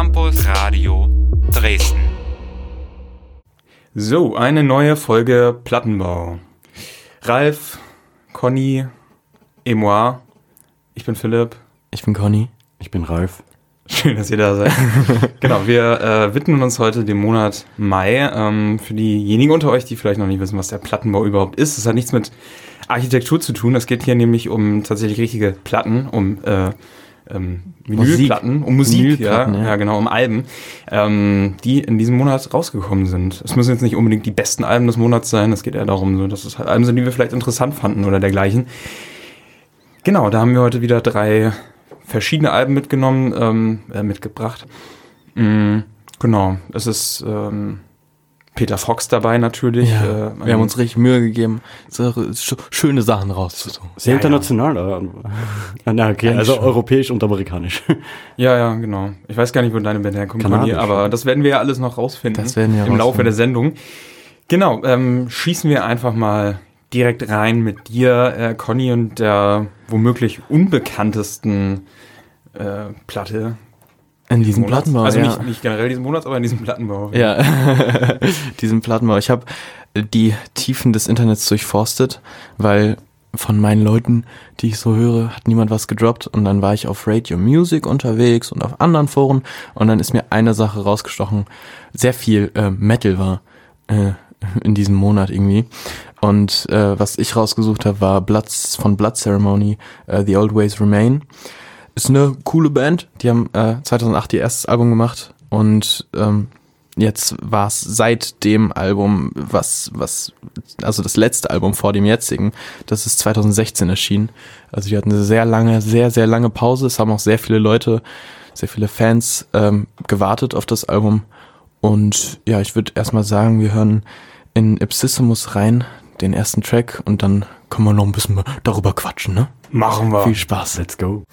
Campus Radio Dresden. So, eine neue Folge Plattenbau. Ralf, Conny, et moi. Ich bin Philipp. Ich bin Conny. Ich bin Ralf. Schön, dass ihr da seid. genau, wir äh, widmen uns heute dem Monat Mai. Ähm, für diejenigen unter euch, die vielleicht noch nicht wissen, was der Plattenbau überhaupt ist, das hat nichts mit Architektur zu tun. Es geht hier nämlich um tatsächlich richtige Platten, um äh, ähm, Vinylplatten, um Musik, ja, ja, ja. genau, um Alben, ähm, die in diesem Monat rausgekommen sind. Es müssen jetzt nicht unbedingt die besten Alben des Monats sein, es geht eher darum, so, dass es halt Alben sind, die wir vielleicht interessant fanden oder dergleichen. Genau, da haben wir heute wieder drei verschiedene Alben mitgenommen, ähm, äh, mitgebracht. Mhm, genau, es ist ähm, Peter Fox dabei natürlich. Ja, äh, wir haben uns richtig Mühe gegeben, so schöne Sachen rauszusuchen. Sehr ja, international. Ja. Na, okay, also europäisch und amerikanisch. Ja, ja, genau. Ich weiß gar nicht, wo deine Band herkommt, aber das werden wir ja alles noch rausfinden. Das werden wir Im Laufe der Sendung. Genau, ähm, schießen wir einfach mal direkt rein mit dir, äh, Conny, und der womöglich unbekanntesten äh, Platte. In diesem Monats. Plattenbau. Also ja. nicht, nicht generell diesen Monats, aber in diesem Plattenbau. Ja, diesen Plattenbau. Ich habe die Tiefen des Internets durchforstet, weil von meinen Leuten, die ich so höre, hat niemand was gedroppt und dann war ich auf Radio Music unterwegs und auf anderen Foren und dann ist mir eine Sache rausgestochen, sehr viel äh, Metal war äh, in diesem Monat irgendwie und äh, was ich rausgesucht habe, war Bloods von Blood Ceremony, uh, The Old Ways Remain. Ist eine coole Band. Die haben äh, 2008 ihr erstes Album gemacht und ähm, jetzt war es seit dem Album, was, was, also das letzte Album vor dem jetzigen, das ist 2016 erschienen. Also die hatten eine sehr lange, sehr, sehr lange Pause. Es haben auch sehr viele Leute, sehr viele Fans ähm, gewartet auf das Album. Und ja, ich würde erstmal sagen, wir hören in Ipsissimus rein, den ersten Track, und dann können wir noch ein bisschen darüber quatschen, ne? Machen wir. Viel Spaß. Let's go.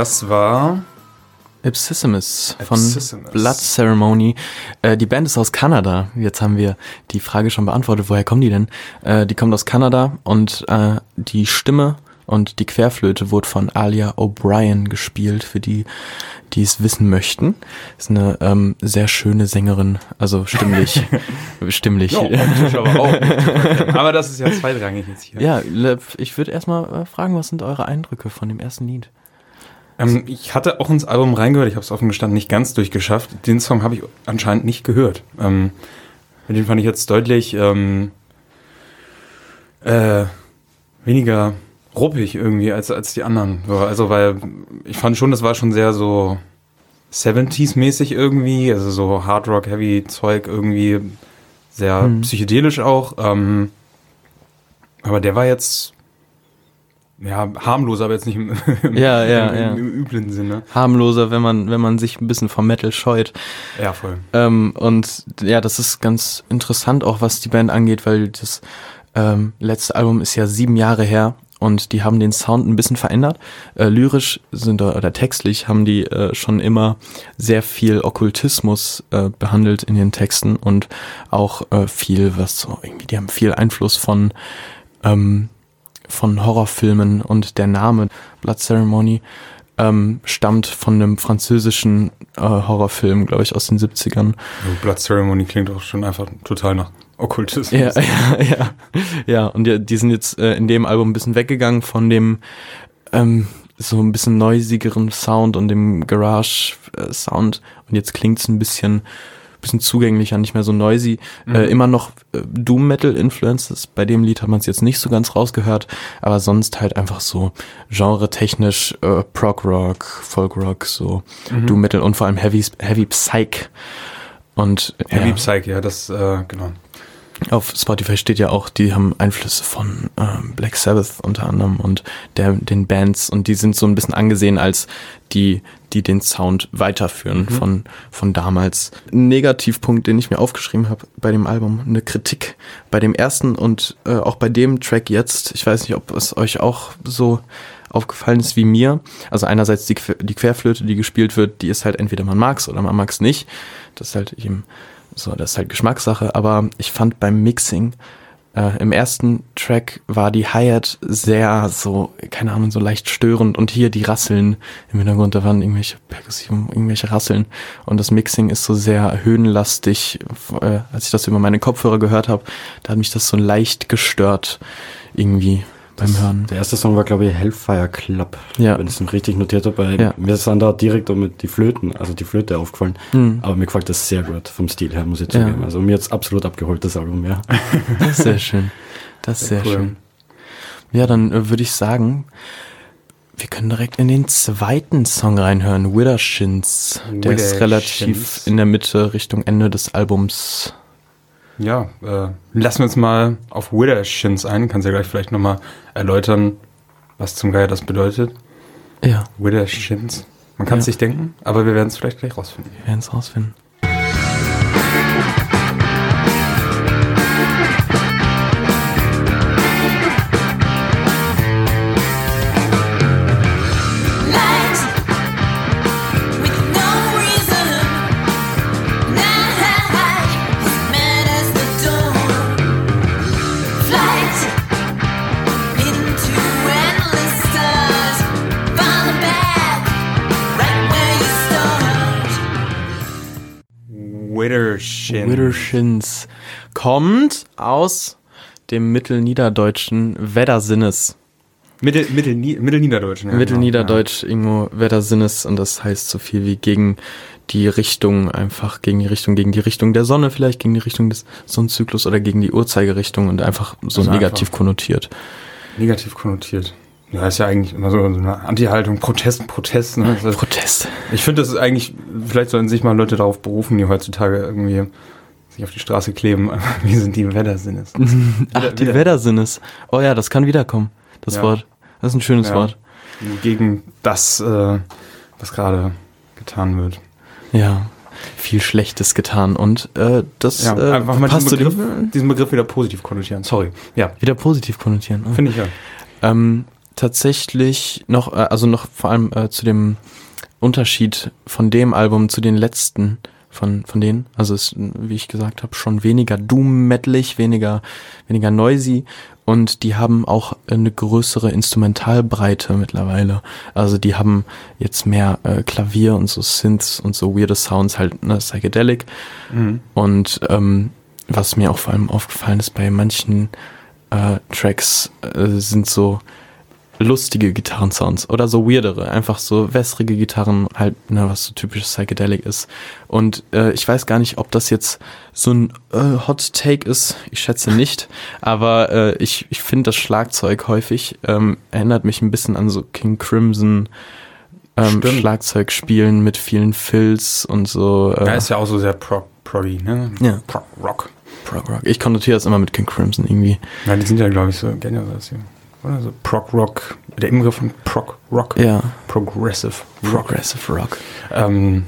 Das war Ipsissimus von Blood Ceremony. Äh, die Band ist aus Kanada. Jetzt haben wir die Frage schon beantwortet. Woher kommen die denn? Äh, die kommt aus Kanada und äh, die Stimme und die Querflöte wurde von Alia O'Brien gespielt, für die, die es wissen möchten. Ist eine ähm, sehr schöne Sängerin, also stimmlich. stimmlich. Jo, aber, auch. aber das ist ja zweitrangig jetzt hier. Ja, ich würde erstmal äh, fragen, was sind eure Eindrücke von dem ersten Lied? Ähm, ich hatte auch ins Album reingehört, ich habe es offen gestanden nicht ganz durchgeschafft. Den Song habe ich anscheinend nicht gehört. Ähm, den fand ich jetzt deutlich ähm, äh, weniger ruppig irgendwie als, als die anderen. Also, weil ich fand schon, das war schon sehr so 70s-mäßig irgendwie, also so Hard Rock, Heavy Zeug irgendwie, sehr hm. psychedelisch auch. Ähm, aber der war jetzt ja, harmloser, aber jetzt nicht im, im, ja, ja, im, ja. im, üblen Sinne. Harmloser, wenn man, wenn man sich ein bisschen vom Metal scheut. Ja, voll. Ähm, und ja, das ist ganz interessant auch, was die Band angeht, weil das ähm, letzte Album ist ja sieben Jahre her und die haben den Sound ein bisschen verändert. Äh, lyrisch sind oder textlich haben die äh, schon immer sehr viel Okkultismus äh, behandelt in den Texten und auch äh, viel, was so irgendwie, die haben viel Einfluss von ähm, von Horrorfilmen und der Name Blood Ceremony ähm, stammt von einem französischen äh, Horrorfilm, glaube ich, aus den 70ern. Blood Ceremony klingt auch schon einfach total nach Okkultismus. Ja, ja, ja. Ja, und die, die sind jetzt äh, in dem Album ein bisschen weggegangen von dem ähm, so ein bisschen noisigeren Sound und dem Garage-Sound. Äh, und jetzt klingt es ein bisschen bisschen zugänglicher, nicht mehr so noisy. Mhm. Äh, immer noch äh, Doom Metal Influences. Bei dem Lied hat man es jetzt nicht so ganz rausgehört, aber sonst halt einfach so genre-technisch äh, Prog Rock, Folk Rock, so mhm. Doom Metal und vor allem Heavy Heavy Psych. Und Heavy ja. Psych, ja, das äh, genau. Auf Spotify steht ja auch, die haben Einflüsse von ähm, Black Sabbath unter anderem und der, den Bands und die sind so ein bisschen angesehen als die, die den Sound weiterführen Mhm. von, von damals. Ein Negativpunkt, den ich mir aufgeschrieben habe bei dem Album, eine Kritik bei dem ersten und äh, auch bei dem Track jetzt. Ich weiß nicht, ob es euch auch so aufgefallen ist wie mir. Also einerseits die, die Querflöte, die gespielt wird, die ist halt entweder man mag's oder man mag's nicht. Das ist halt eben so, das ist halt Geschmackssache. Aber ich fand beim Mixing äh, im ersten Track war die Hi-Hat sehr so, keine Ahnung, so leicht störend und hier die Rasseln im Hintergrund, da waren irgendwelche perkussiven, irgendwelche Rasseln und das Mixing ist so sehr höhenlastig. Äh, als ich das über meine Kopfhörer gehört habe, da hat mich das so leicht gestört irgendwie beim Hören. Der erste Song war, glaube ich, Hellfire Club, Ja. wenn ich es richtig notiert habe. weil Ja. Mir sind da direkt mit die Flöten, also die Flöte aufgefallen. Hm. Aber mir gefällt das sehr gut vom Stil her, muss ich Ja. zugeben. Also mir jetzt absolut abgeholt, das Album, ja. Das ist sehr schön. Das ist sehr, cool. schön. Ja, dann äh, würde ich sagen, wir können direkt in den zweiten Song reinhören, Widdershins. Der ist relativ in der Mitte, Richtung Ende des Albums. Ja, äh, lassen wir uns mal auf Widdershins ein. Kannst ja gleich vielleicht nochmal erläutern, was zum Geier das bedeutet. Ja, Widdershins. Man kann es Ja. sich denken, aber wir werden es vielleicht gleich rausfinden. wir werden es rausfinden. Widdershins. Kommt aus dem mittelniederdeutschen Weddersinnes. Mittel, Mittel, Mittelniederdeutschen. ja, Mittelniederdeutsch irgendwo Weddersinnes und das heißt so viel wie gegen die Richtung, einfach gegen die Richtung, gegen die Richtung der Sonne, vielleicht gegen die Richtung des Sonnenzyklus oder gegen die Uhrzeigerrichtung und einfach so Also negativ einfach- konnotiert. Ja. Negativ konnotiert. Ja, ist ja eigentlich immer so, eine Anti-Haltung, Protest, Protest. Ne? Protest. Ich finde, das ist eigentlich, vielleicht sollten sich mal Leute darauf berufen, die heutzutage irgendwie sich auf die Straße kleben. Wie sind die Wettersinnes? Ach, die Weddersinnes. Oh ja, das kann wiederkommen, das Ja. Wort. Das ist ein schönes Ja. Wort. Gegen das, äh, was gerade getan wird. Ja. Viel Schlechtes getan und äh, das Ja, äh, einfach mal passt diesen Begriff, dem diesen Begriff wieder positiv konnotieren. Sorry. Ja, wieder positiv konnotieren. Oh. finde ich ja. Ähm, tatsächlich noch, äh, also noch vor allem äh, zu dem Unterschied von dem Album zu den letzten von, von denen. Also ist, wie ich gesagt habe, schon weniger doom-metalig, weniger, weniger noisy und die haben auch eine größere Instrumentalbreite mittlerweile. Also die haben jetzt mehr äh, Klavier und so Synths und so weirde Sounds, halt ne, psychedelic. Mhm. Und ähm, was mir auch vor allem aufgefallen ist, bei manchen äh, Tracks äh, sind so lustige Gitarrensounds oder so weirdere, einfach so wässrige Gitarren, halt, ne, was so typisch Psychedelic ist. Und äh, ich weiß gar nicht, ob das jetzt so ein äh, Hot Take ist, ich schätze nicht, aber äh, ich, ich finde das Schlagzeug häufig ähm, erinnert mich ein bisschen an so King Crimson ähm, Stimmt. Schlagzeugspielen mit vielen Fills und so. Äh, Ja, ist ja auch so sehr prog, proggy, ne? Ja. Prog Rock. Prog Rock. Ich konnotiere das immer mit King Crimson irgendwie. Ja, die sind ja, glaube ich, so, hier. Oder so Prog Rock. Der Inbegriff von Prog Rock. Ja. Progressive Rock. Progressive Rock. Ähm,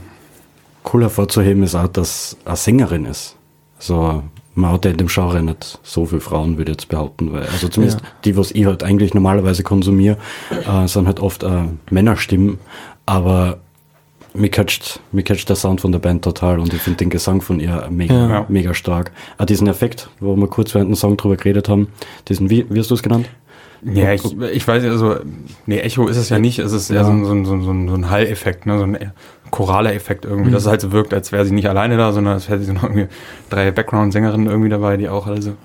Cool hervorzuheben ist auch, dass eine Sängerin ist. Also man hat ja in dem Genre nicht so viele Frauen, würde ich jetzt behaupten, weil also zumindest Ja. die, was ich halt eigentlich normalerweise konsumiere, äh, sind halt oft äh, Männerstimmen, aber mir catcht, mir catcht der Sound von der Band total und ich finde den Gesang von ihr mega, Ja. mega stark. Auch diesen Effekt, wo wir kurz während dem Song drüber geredet haben, diesen, wie, wie hast du es genannt? Ja, ich, ich weiß, also, nee, Echo ist es ja nicht, es ist eher Ja. so, ein- so, ein- so, ein- so, ein- so ein Hall-Effekt, ne? so ein choraler Effekt irgendwie, Mhm. dass es halt so wirkt, als wäre sie nicht alleine da, sondern als hätte sie noch irgendwie drei Background-Sängerinnen irgendwie dabei, die auch alle so.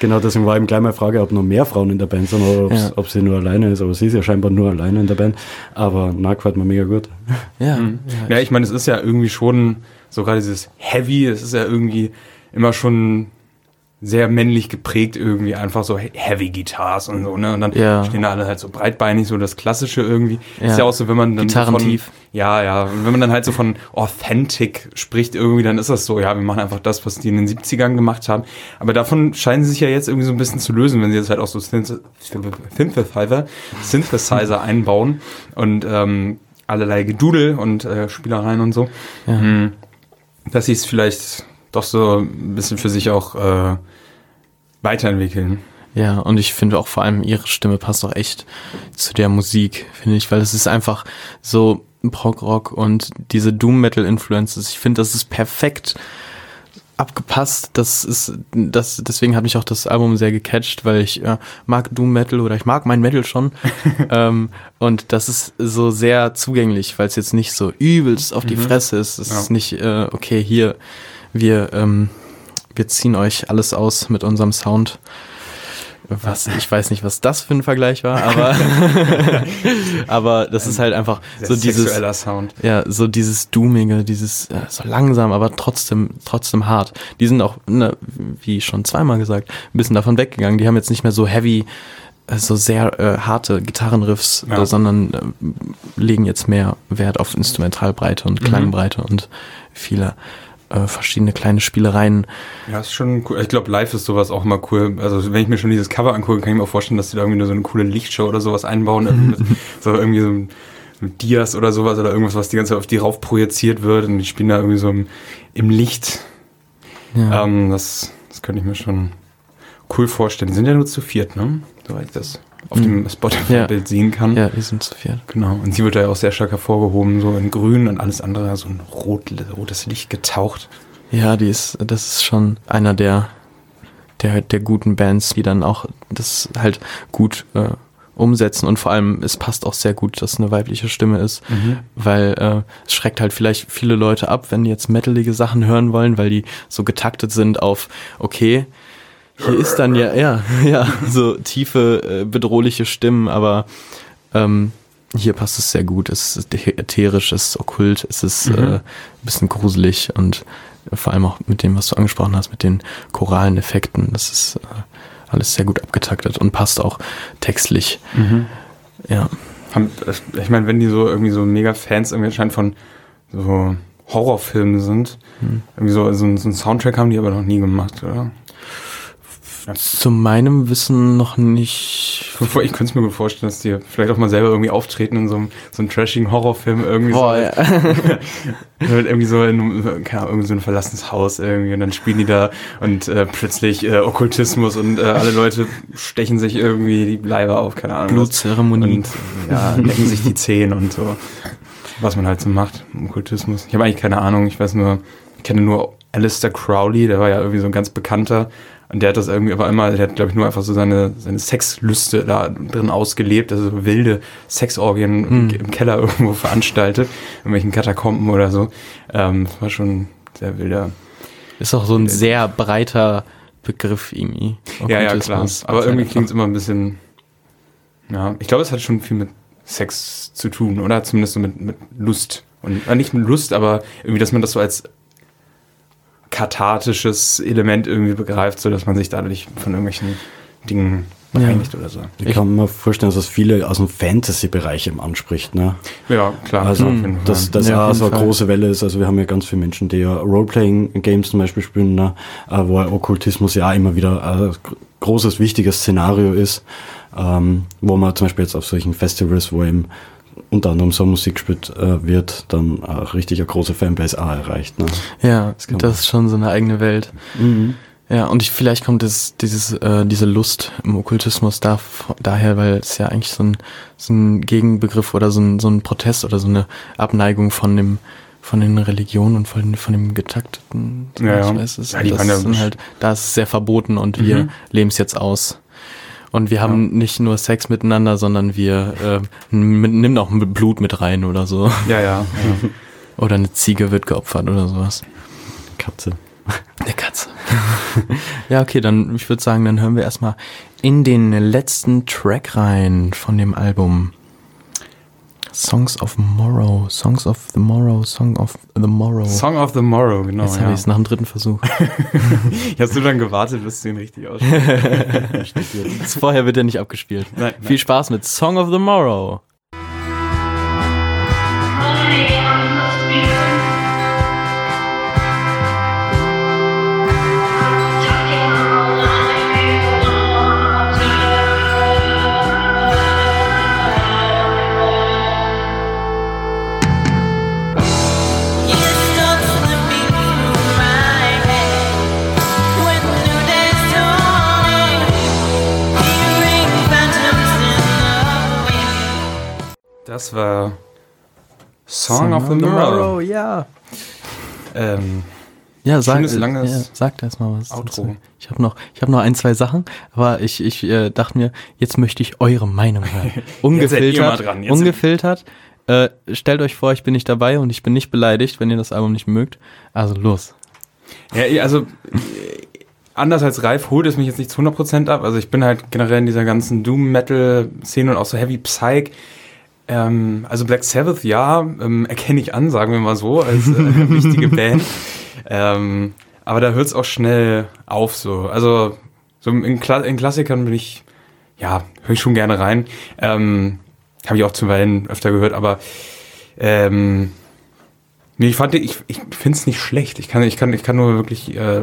Genau, deswegen war eben gleich meine Frage, ob noch mehr Frauen in der Band sind oder Ja. ob sie nur alleine ist. Aber sie ist ja scheinbar nur alleine in der Band. Aber na, gefällt mir mega gut. Ja. Mhm. ja. Ja, ich meine, es ist ja irgendwie schon, so gerade dieses Heavy, es ist ja irgendwie immer schon sehr männlich geprägt irgendwie, einfach so he- Heavy Guitars und so, ne? Und dann Ja. stehen da alle halt so breitbeinig, so das Klassische irgendwie. Ja. Ist ja auch so, wenn man dann von. Ja, ja. Und wenn man dann halt so von Authentic spricht irgendwie, dann ist das so, ja, wir machen einfach das, was die in den 70ern gemacht haben. Aber davon scheinen sie sich ja jetzt irgendwie so ein bisschen zu lösen, wenn sie jetzt halt auch so Synth- Synthesizer, Synthesizer einbauen und ähm, allerlei Gedudel und äh, Spielereien und so. Ja. Hm. Dass sie es vielleicht doch so ein bisschen für sich auch äh, weiterentwickeln. Ja, und ich finde auch vor allem ihre Stimme passt auch echt zu der Musik, finde ich, weil es ist einfach so Prog-Rock und diese Doom-Metal-Influences. Ich finde, das ist perfekt abgepasst. Das ist, das, deswegen hat mich auch das Album sehr gecatcht, weil ich äh, mag Doom Metal oder ich mag mein Metal schon. ähm, und das ist so sehr zugänglich, weil es jetzt nicht so übelst auf die Fresse ist. Es Ja. ist nicht, äh, okay, hier, wir, ähm, wir ziehen euch alles aus mit unserem Sound. Was, ich weiß nicht, was das für ein Vergleich war, aber, aber das ist halt einfach so dieses, Sound. ja, so dieses Doomige, dieses äh, so langsam, aber trotzdem, trotzdem hart. Die sind auch, ne, wie schon zweimal gesagt, ein bisschen davon weggegangen. Die haben jetzt nicht mehr so heavy, äh, so sehr äh, harte Gitarrenriffs, Ja. äh, sondern äh, legen jetzt mehr Wert auf Instrumentalbreite und Klangbreite und viele äh, verschiedene kleine Spielereien. Ja, ist schon cool. Ich glaube, live ist sowas auch immer cool. Also, wenn ich mir schon dieses Cover angucke, kann ich mir auch vorstellen, dass die da irgendwie so eine coole Lichtshow oder sowas einbauen. irgendwie mit, so irgendwie so ein Dias oder sowas oder irgendwas, was die ganze Zeit auf die rauf projiziert wird und die spielen da irgendwie so im, im Licht. Ja. Ähm, das, das könnte ich mir schon cool vorstellen. Die sind ja nur zu viert, ne? Soweit das auf dem Spotify-Bild sehen kann. ja, die sind zu viert. Genau. Und sie wird da ja auch sehr stark hervorgehoben, so in grün und alles andere so ein rot, rotes Licht getaucht. Ja, die ist, das ist schon einer der, der, der guten Bands, die dann auch das halt gut äh, umsetzen und vor allem, es passt auch sehr gut, dass eine weibliche Stimme ist, weil äh, es schreckt halt vielleicht viele Leute ab, wenn die jetzt metalige Sachen hören wollen, weil die so getaktet sind auf, okay, hier ist dann ja, ja, ja, so tiefe, äh, bedrohliche Stimmen, aber ähm, hier passt es sehr gut. Es ist ätherisch, es ist okkult, es ist äh, ein bisschen gruselig und vor allem auch mit dem, was du angesprochen hast, mit den choralen Effekten. Das ist äh, alles sehr gut abgetaktet und passt auch textlich. Ja. Haben, ich meine, wenn die so irgendwie so mega Fans irgendwie anscheinend von so Horrorfilmen sind, irgendwie so, so, so einen Soundtrack haben die aber noch nie gemacht, oder? Zu meinem Wissen noch nicht. Ich könnte es mir gut vorstellen, dass die vielleicht auch mal selber irgendwie auftreten in so einem, so einem trashigen Horrorfilm irgendwie Boah, so. ja. Irgendwie so in keine Ahnung, irgendwie so ein verlassenes Haus irgendwie und dann spielen die da und äh, plötzlich äh, Okkultismus und äh, alle Leute stechen sich irgendwie die Leiber auf, keine Ahnung. Blutzeremonie. Und ja, lecken sich die Zehen und so. Was man halt so macht im Okkultismus. Ich habe eigentlich keine Ahnung, ich weiß nur, ich kenne nur Alistair Crowley, der war ja irgendwie so ein ganz bekannter und der hat das irgendwie aber immer, der hat glaube ich nur einfach so seine, seine Sexlüste da drin ausgelebt, also so wilde Sexorgien im- im Keller irgendwo veranstaltet, in irgendwelchen Katakomben oder so. Ähm, das war schon sehr wilder. Ist auch so ein sehr breiter Begriff irgendwie. Ja, ja, klar. Aber irgendwie klingt es immer ein bisschen. Ja, ich glaube, es hat schon viel mit Sex zu tun, oder? Zumindest so mit, mit Lust. Und äh, nicht mit Lust, aber irgendwie, dass man das so als kathartisches Element irgendwie begreift, so dass man sich dadurch von irgendwelchen Dingen reinigt oder so. Ich kann mir vorstellen, dass das viele aus dem Fantasy-Bereich eben anspricht. Ne? Ja, klar. Also, Fall. dass das Ja, so eine Fall. große Welle ist. Also, wir haben ja ganz viele Menschen, die ja Role-Playing-Games zum Beispiel spielen, ne? äh, wo ja Okkultismus ja immer wieder ein großes, wichtiges Szenario ist, ähm, wo man zum Beispiel jetzt auf solchen Festivals, wo eben unter anderem so Musik gespielt äh, wird, dann auch richtig eine große Fanbase auch erreicht. Ne? Ja, das, man- ist schon so eine eigene Welt. Ja, und ich, vielleicht kommt es, dieses, äh, diese Lust im Okkultismus da, daher, weil es ja eigentlich so ein, so ein Gegenbegriff oder so ein, so ein Protest oder so eine Abneigung von dem, von den Religionen und von, von dem getakteten. Ja, ja. Ich weiß, es, Ja, die das ja ist besch- halt, da ist es sehr verboten und wir Mhm. leben es jetzt aus. Und wir haben nicht nur Sex miteinander, sondern wir äh, n- nimm auch Blut mit rein oder so. ja, ja. ja. Oder eine Ziege wird geopfert oder sowas. Katze. Der Katze. ja, okay, dann, ich würde sagen, dann hören wir erstmal in den letzten Track rein von dem Album. Songs of Morrow, Songs of the Morrow, Song of the Morrow. Song of the Morrow, genau. Jetzt habe ja. ich es nach dem dritten Versuch. Hast du dann gewartet, bis du ihn richtig aussprichst? Vorher wird er nicht abgespielt. Nein, Viel Spaß mit Song of the Morrow. Years Das war Song, of the Morrow. ja. Ähm, Ja, sag, Schönes, langes ja, sag erst mal was. Outro. Ich habe noch, ich habe noch ein, zwei Sachen, aber ich, ich äh, dachte mir, jetzt möchte ich eure Meinung hören. Ungefiltert, ungefiltert. Äh, stellt euch vor, ich bin nicht dabei und ich bin nicht beleidigt, wenn ihr das Album nicht mögt. Also los. Ja, also äh, anders als Ralf holt es mich jetzt nicht zu 100% ab. Also ich bin halt generell in dieser ganzen Doom-Metal-Szene und auch so Heavy Psych. Ähm, also Black Sabbath, ja, ähm, erkenne ich an, sagen wir mal so, als äh, wichtige Band. Ähm, aber da hört es auch schnell auf so. Also so in, Kla in Klassikern bin ich, ja, höre ich schon gerne rein. Ähm, Habe ich auch zuweilen öfter gehört, aber ähm, Nee, ich fand, ich, ich finde es nicht schlecht. Ich kann, ich kann, ich kann nur wirklich äh,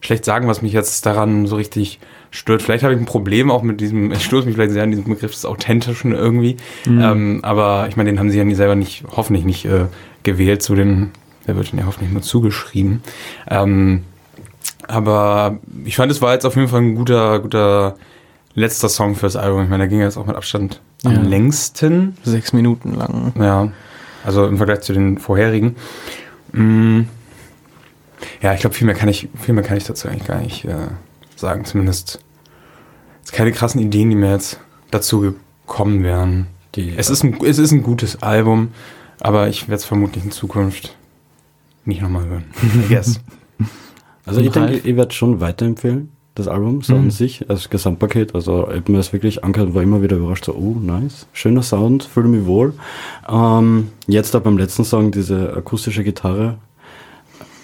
schlecht sagen, was mich jetzt daran so richtig stört. Vielleicht habe ich ein Problem auch mit diesem, ich stoße mich vielleicht sehr an diesen Begriff des Authentischen irgendwie. Ähm, aber ich meine, den haben sie ja nie selber nicht, hoffentlich nicht äh, gewählt, zu den, der wird ihnen ja hoffentlich nur zugeschrieben. Ähm, aber ich fand, es war jetzt auf jeden Fall ein guter, guter letzter Song fürs Album. Ich meine, da ging jetzt auch mit Abstand am Ja. längsten. Sechs Minuten lang. Ja, also im Vergleich zu den vorherigen. Mm, ja, ich glaube, viel mehr kann ich, viel mehr kann ich dazu eigentlich gar nicht äh, sagen. Zumindest es keine krassen Ideen, die mir jetzt dazu gekommen wären. Die, Es ist ein, es ist ein gutes Album, aber ich werde es vermutlich in Zukunft nicht nochmal hören. I guess. Also ich denke, ich werde schon weiterempfehlen, das Album so Mhm. an sich, als Gesamtpaket. Also ich mir das wirklich angehört, war immer wieder überrascht, so, oh, nice, schöner Sound, fühle mich wohl. Ähm, jetzt da beim letzten Song diese akustische Gitarre.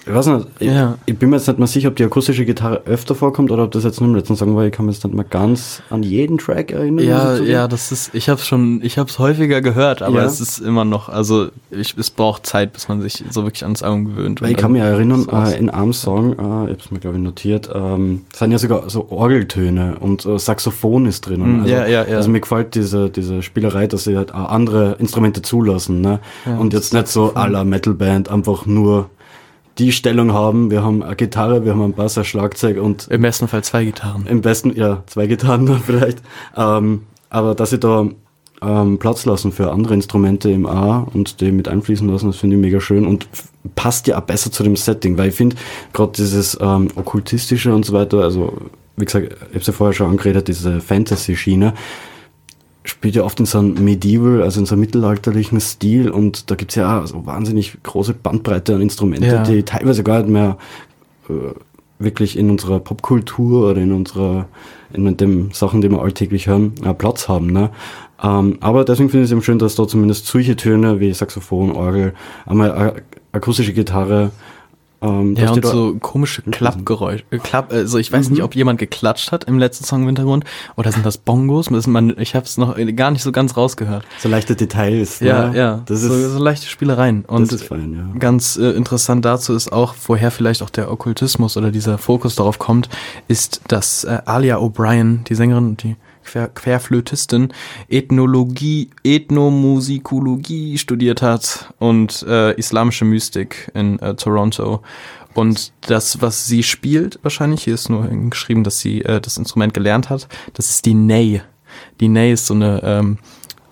Ich weiß nicht, ich, Ja. ich bin mir jetzt nicht mal sicher, ob die akustische Gitarre öfter vorkommt oder ob das jetzt nur im letzten Song war. Ich kann mich jetzt nicht mal ganz an jeden Track erinnern. Ja, ja, das ist, ich habe schon, ich habe es häufiger gehört, aber Ja. es ist immer noch, also ich, es braucht Zeit, bis man sich so wirklich ans Album gewöhnt. Weil ich kann mich erinnern, äh, in einem Song, äh, ich habe es mir glaube ich notiert, ähm, sind ja sogar so Orgeltöne und äh, Saxophon ist drinnen. Mm, Also, ja, ja, ja. also mir gefällt diese, diese Spielerei, dass sie halt auch andere Instrumente zulassen. Ne? Ja, und jetzt nicht so à la Metalband einfach nur die Stellung haben, wir haben eine Gitarre, wir haben einen Bass, ein Schlagzeug und Im besten Fall zwei Gitarren. im besten, ja, zwei Gitarren dann vielleicht. Ähm, aber dass sie da ähm, Platz lassen für andere Instrumente im A und die mit einfließen lassen, das finde ich mega schön und passt ja auch besser zu dem Setting, weil ich finde, gerade dieses ähm, Okkultistische und so weiter, also wie gesagt, ich habe es ja vorher schon angeredet, diese Fantasy-Schiene, spielt ja oft in so einem Medieval, also in so einem mittelalterlichen Stil und da gibt's ja auch so wahnsinnig große Bandbreite an Instrumenten, Ja. die teilweise gar nicht mehr äh, wirklich in unserer Popkultur oder in unserer, in den Sachen, die wir alltäglich hören, äh, Platz haben. Ne? Ähm, aber deswegen finde ich es eben schön, dass da zumindest solche Töne wie Saxophon, Orgel, einmal akustische Gitarre, ähm, Ja, und so komische Klappgeräusche. Äh, Klapp, also ich weiß nicht, ob jemand geklatscht hat im letzten Song im Hintergrund oder sind das Bongos? Das man, ich habe es noch gar nicht so ganz rausgehört. so leichte Details. Ja, ne? ja. Das so, ist, so leichte Spielereien. Und das ist fein, ja. Ganz äh, interessant dazu ist auch, woher vielleicht auch der Okkultismus oder dieser Fokus darauf kommt, ist, dass äh, Alia O'Brien, die Sängerin und die Quer Querflötistin, Ethnologie, Ethnomusikologie studiert hat und äh, islamische Mystik in äh, Toronto. Und das, was sie spielt, wahrscheinlich, hier ist nur geschrieben, dass sie äh, das Instrument gelernt hat, das ist die Ney. Die Ney ist so eine ähm,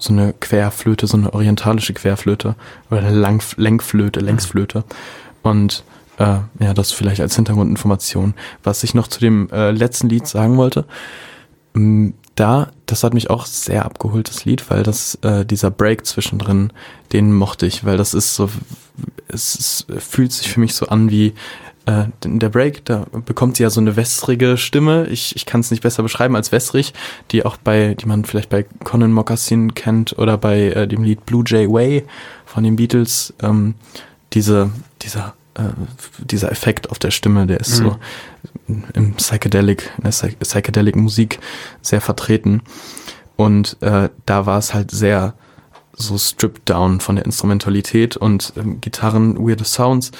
so eine Querflöte, so eine orientalische Querflöte oder eine Lang Lenkflöte, Längsflöte. Und äh, ja, das vielleicht als Hintergrundinformation. Was ich noch zu dem äh, letzten Lied sagen wollte, da, das hat mich auch sehr abgeholt, das Lied, weil das, äh, dieser Break zwischendrin, den mochte ich, weil das ist so, es ist, fühlt sich für mich so an wie äh, der Break, da bekommt sie ja so eine wässrige Stimme. Ich, ich kann es nicht besser beschreiben als wässrig, die auch bei, die man vielleicht bei Conan Moccasin kennt oder bei äh, dem Lied Blue Jay Way von den Beatles. Ähm, diese, dieser, äh, dieser Effekt auf der Stimme, der ist so im Psychedelic, in der Psy Psychedelic Musik sehr vertreten. Und äh, da war es halt sehr so stripped down von der Instrumentalität und ähm, Gitarren, weirde Sounds,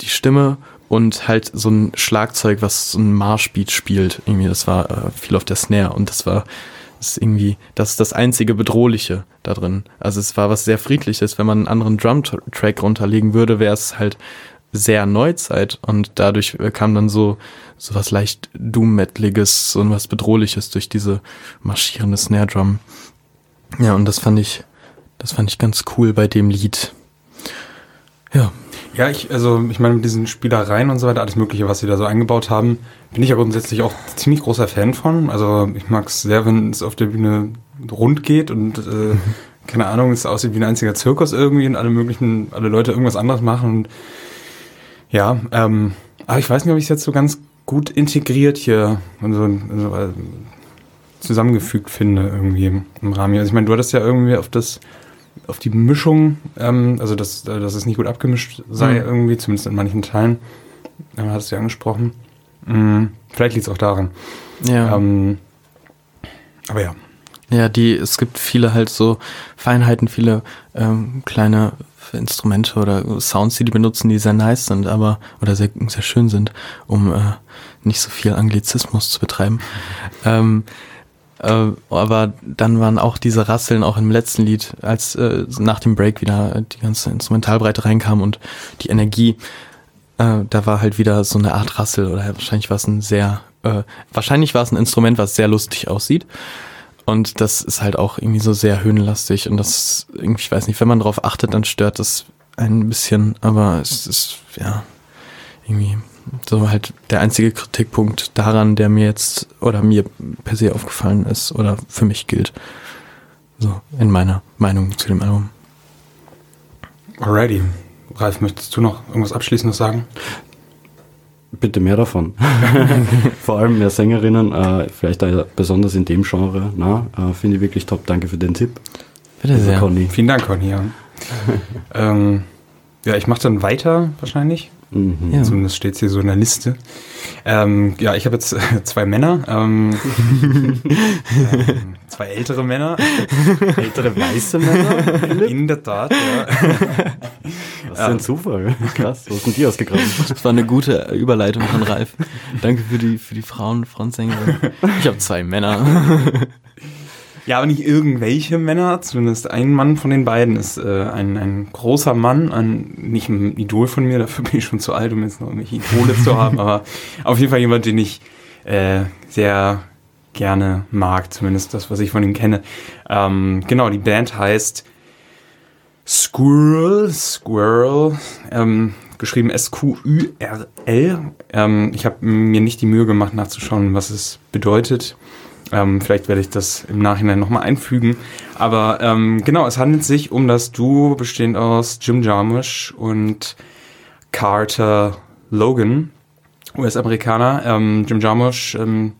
die Stimme und halt so ein Schlagzeug, was so ein Marschbeat spielt. Irgendwie, das war äh, viel auf der Snare und das war das ist irgendwie, das ist das einzige Bedrohliche da drin. Also es war was sehr Friedliches. Wenn man einen anderen Drum-Track runterlegen würde, wäre es halt sehr Neuzeit und dadurch kam dann so so was leicht Doom-Metaliges, so was Bedrohliches durch diese marschierende Snare-Drum. Ja, und das fand ich, das fand ich ganz cool bei dem Lied. Ja, Ja, ich, also ich meine, mit diesen Spielereien und so weiter, alles Mögliche, was sie da so eingebaut haben, bin ich ja grundsätzlich auch ziemlich großer Fan von. Also ich mag es sehr, wenn es auf der Bühne rund geht und äh, keine Ahnung, es aussieht wie ein einziger Zirkus irgendwie und alle möglichen, alle Leute irgendwas anderes machen. Und ja, ähm, aber ich weiß nicht, ob ich es jetzt so ganz gut integriert hier und so, also, äh, zusammengefügt finde irgendwie im, Rahmen hier. Also ich meine, du hattest ja irgendwie auf das auf die Mischung, ähm, also dass, äh, dass es nicht gut abgemischt sei, Mhm. irgendwie, zumindest in manchen Teilen. Ähm, hattest du ja angesprochen. Mm, vielleicht liegt es auch daran. ja. Ähm, aber ja. Ja, die, es gibt viele halt so Feinheiten, viele ähm, kleine Instrumente oder Sounds, die die benutzen, die sehr nice sind, aber oder sehr, sehr schön sind, um äh, nicht so viel Anglizismus zu betreiben. Ähm, äh, aber dann waren auch diese Rasseln auch im letzten Lied, als äh, nach dem Break wieder die ganze Instrumentalbreite reinkam und die Energie, äh, da war halt wieder so eine Art Rassel oder wahrscheinlich war es ein sehr, äh, wahrscheinlich war es ein Instrument, was sehr lustig aussieht. Und das ist halt auch irgendwie so sehr höhenlastig und das ich weiß nicht, wenn man darauf achtet, dann stört das ein bisschen, aber es ist, ja, irgendwie so halt der einzige Kritikpunkt daran, der mir jetzt oder mir per se aufgefallen ist oder für mich gilt. So, in meiner Meinung zu dem Album. Alrighty. Ralf, möchtest du noch irgendwas Abschließendes sagen? Bitte mehr davon. Vor allem mehr Sängerinnen, äh, vielleicht auch besonders in dem Genre. Na, äh, finde ich wirklich top. Danke für den Tipp. Bitte sehr. Conny. Vielen Dank, Conny. Ja, ähm, ja ich mache dann weiter wahrscheinlich. Mhm. Ja. Zumindest steht es hier so in der Liste. Ähm, ja, ich habe jetzt äh, zwei Männer, ähm, ähm, zwei ältere Männer. Ältere weiße Männer? In der Tat, ja. Was ist ein Zufall. Krass, wo sind die ausgegraben? Das war eine gute Überleitung von Ralf. Danke für die, für die Frauen-Frontsängerin. Ich habe zwei Männer. Ja, aber nicht irgendwelche Männer, zumindest ein Mann von den beiden ist äh, ein, ein großer Mann, ein, nicht ein Idol von mir, dafür bin ich schon zu alt, um jetzt noch irgendwelche Idole zu haben, aber auf jeden Fall jemand, den ich äh, sehr gerne mag, zumindest das, was ich von ihm kenne. Ähm, genau, die Band heißt Squirrel, Squirrel, ähm, geschrieben S-Q-U-R-L. Ähm, ich habe mir nicht die Mühe gemacht, nachzuschauen, was es bedeutet. Ähm, vielleicht werde ich das im Nachhinein nochmal einfügen. Aber ähm, genau, es handelt sich um das Duo bestehend aus Jim Jarmusch und Carter Logan, US-Amerikaner. Ähm, Jim Jarmusch ähm,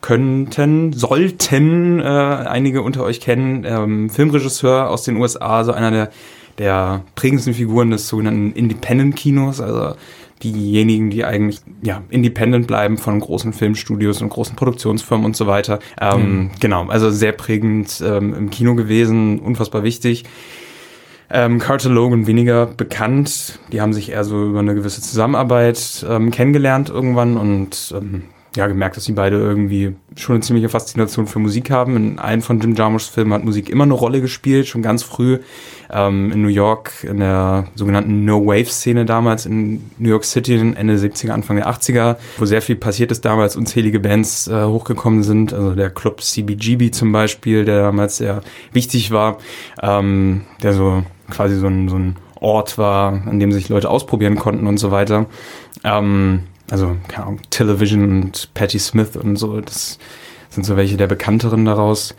könnten, sollten äh, einige unter euch kennen, ähm, Filmregisseur aus den USA, so einer der, der prägendsten Figuren des sogenannten Independent-Kinos, also diejenigen, die eigentlich ja, independent bleiben von großen Filmstudios und großen Produktionsfirmen und so weiter. Ähm, Genau, also sehr prägend ähm, im Kino gewesen, unfassbar wichtig. Ähm, Carter Logan weniger bekannt. Die haben sich eher so über eine gewisse Zusammenarbeit ähm, kennengelernt irgendwann und ähm, ja, gemerkt, dass die beide irgendwie schon eine ziemliche Faszination für Musik haben. In einem von Jim Jarmuschs Filmen hat Musik immer eine Rolle gespielt, schon ganz früh. Ähm, in New York, in der sogenannten No-Wave-Szene damals in New York City, Ende der 70er, Anfang der 80er, wo sehr viel passiert ist damals, unzählige Bands äh, hochgekommen sind. Also der Club CBGB zum Beispiel, der damals sehr wichtig war, ähm, der so quasi so ein, so ein Ort war, an dem sich Leute ausprobieren konnten und so weiter. Ähm, also, keine Ahnung, Television und Patti Smith und so, das sind so welche der bekannteren daraus.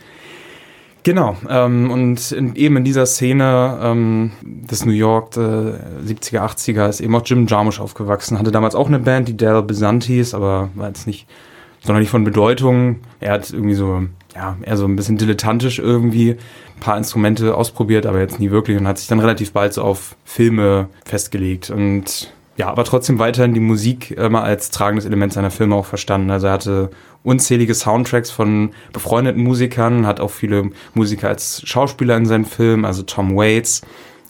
Genau, ähm, und in, eben in dieser Szene ähm, des New York der 70er, 80er ist eben auch Jim Jarmusch aufgewachsen. Hatte damals auch eine Band, die Del Bezanti hieß, aber war jetzt nicht sonderlich von Bedeutung. Er hat irgendwie so, ja, eher so ein bisschen dilettantisch irgendwie ein paar Instrumente ausprobiert, aber jetzt nie wirklich und hat sich dann relativ bald so auf Filme festgelegt und ja, aber trotzdem weiterhin die Musik immer als tragendes Element seiner Filme auch verstanden. Also er hatte unzählige Soundtracks von befreundeten Musikern, hat auch viele Musiker als Schauspieler in seinen Filmen, also Tom Waits,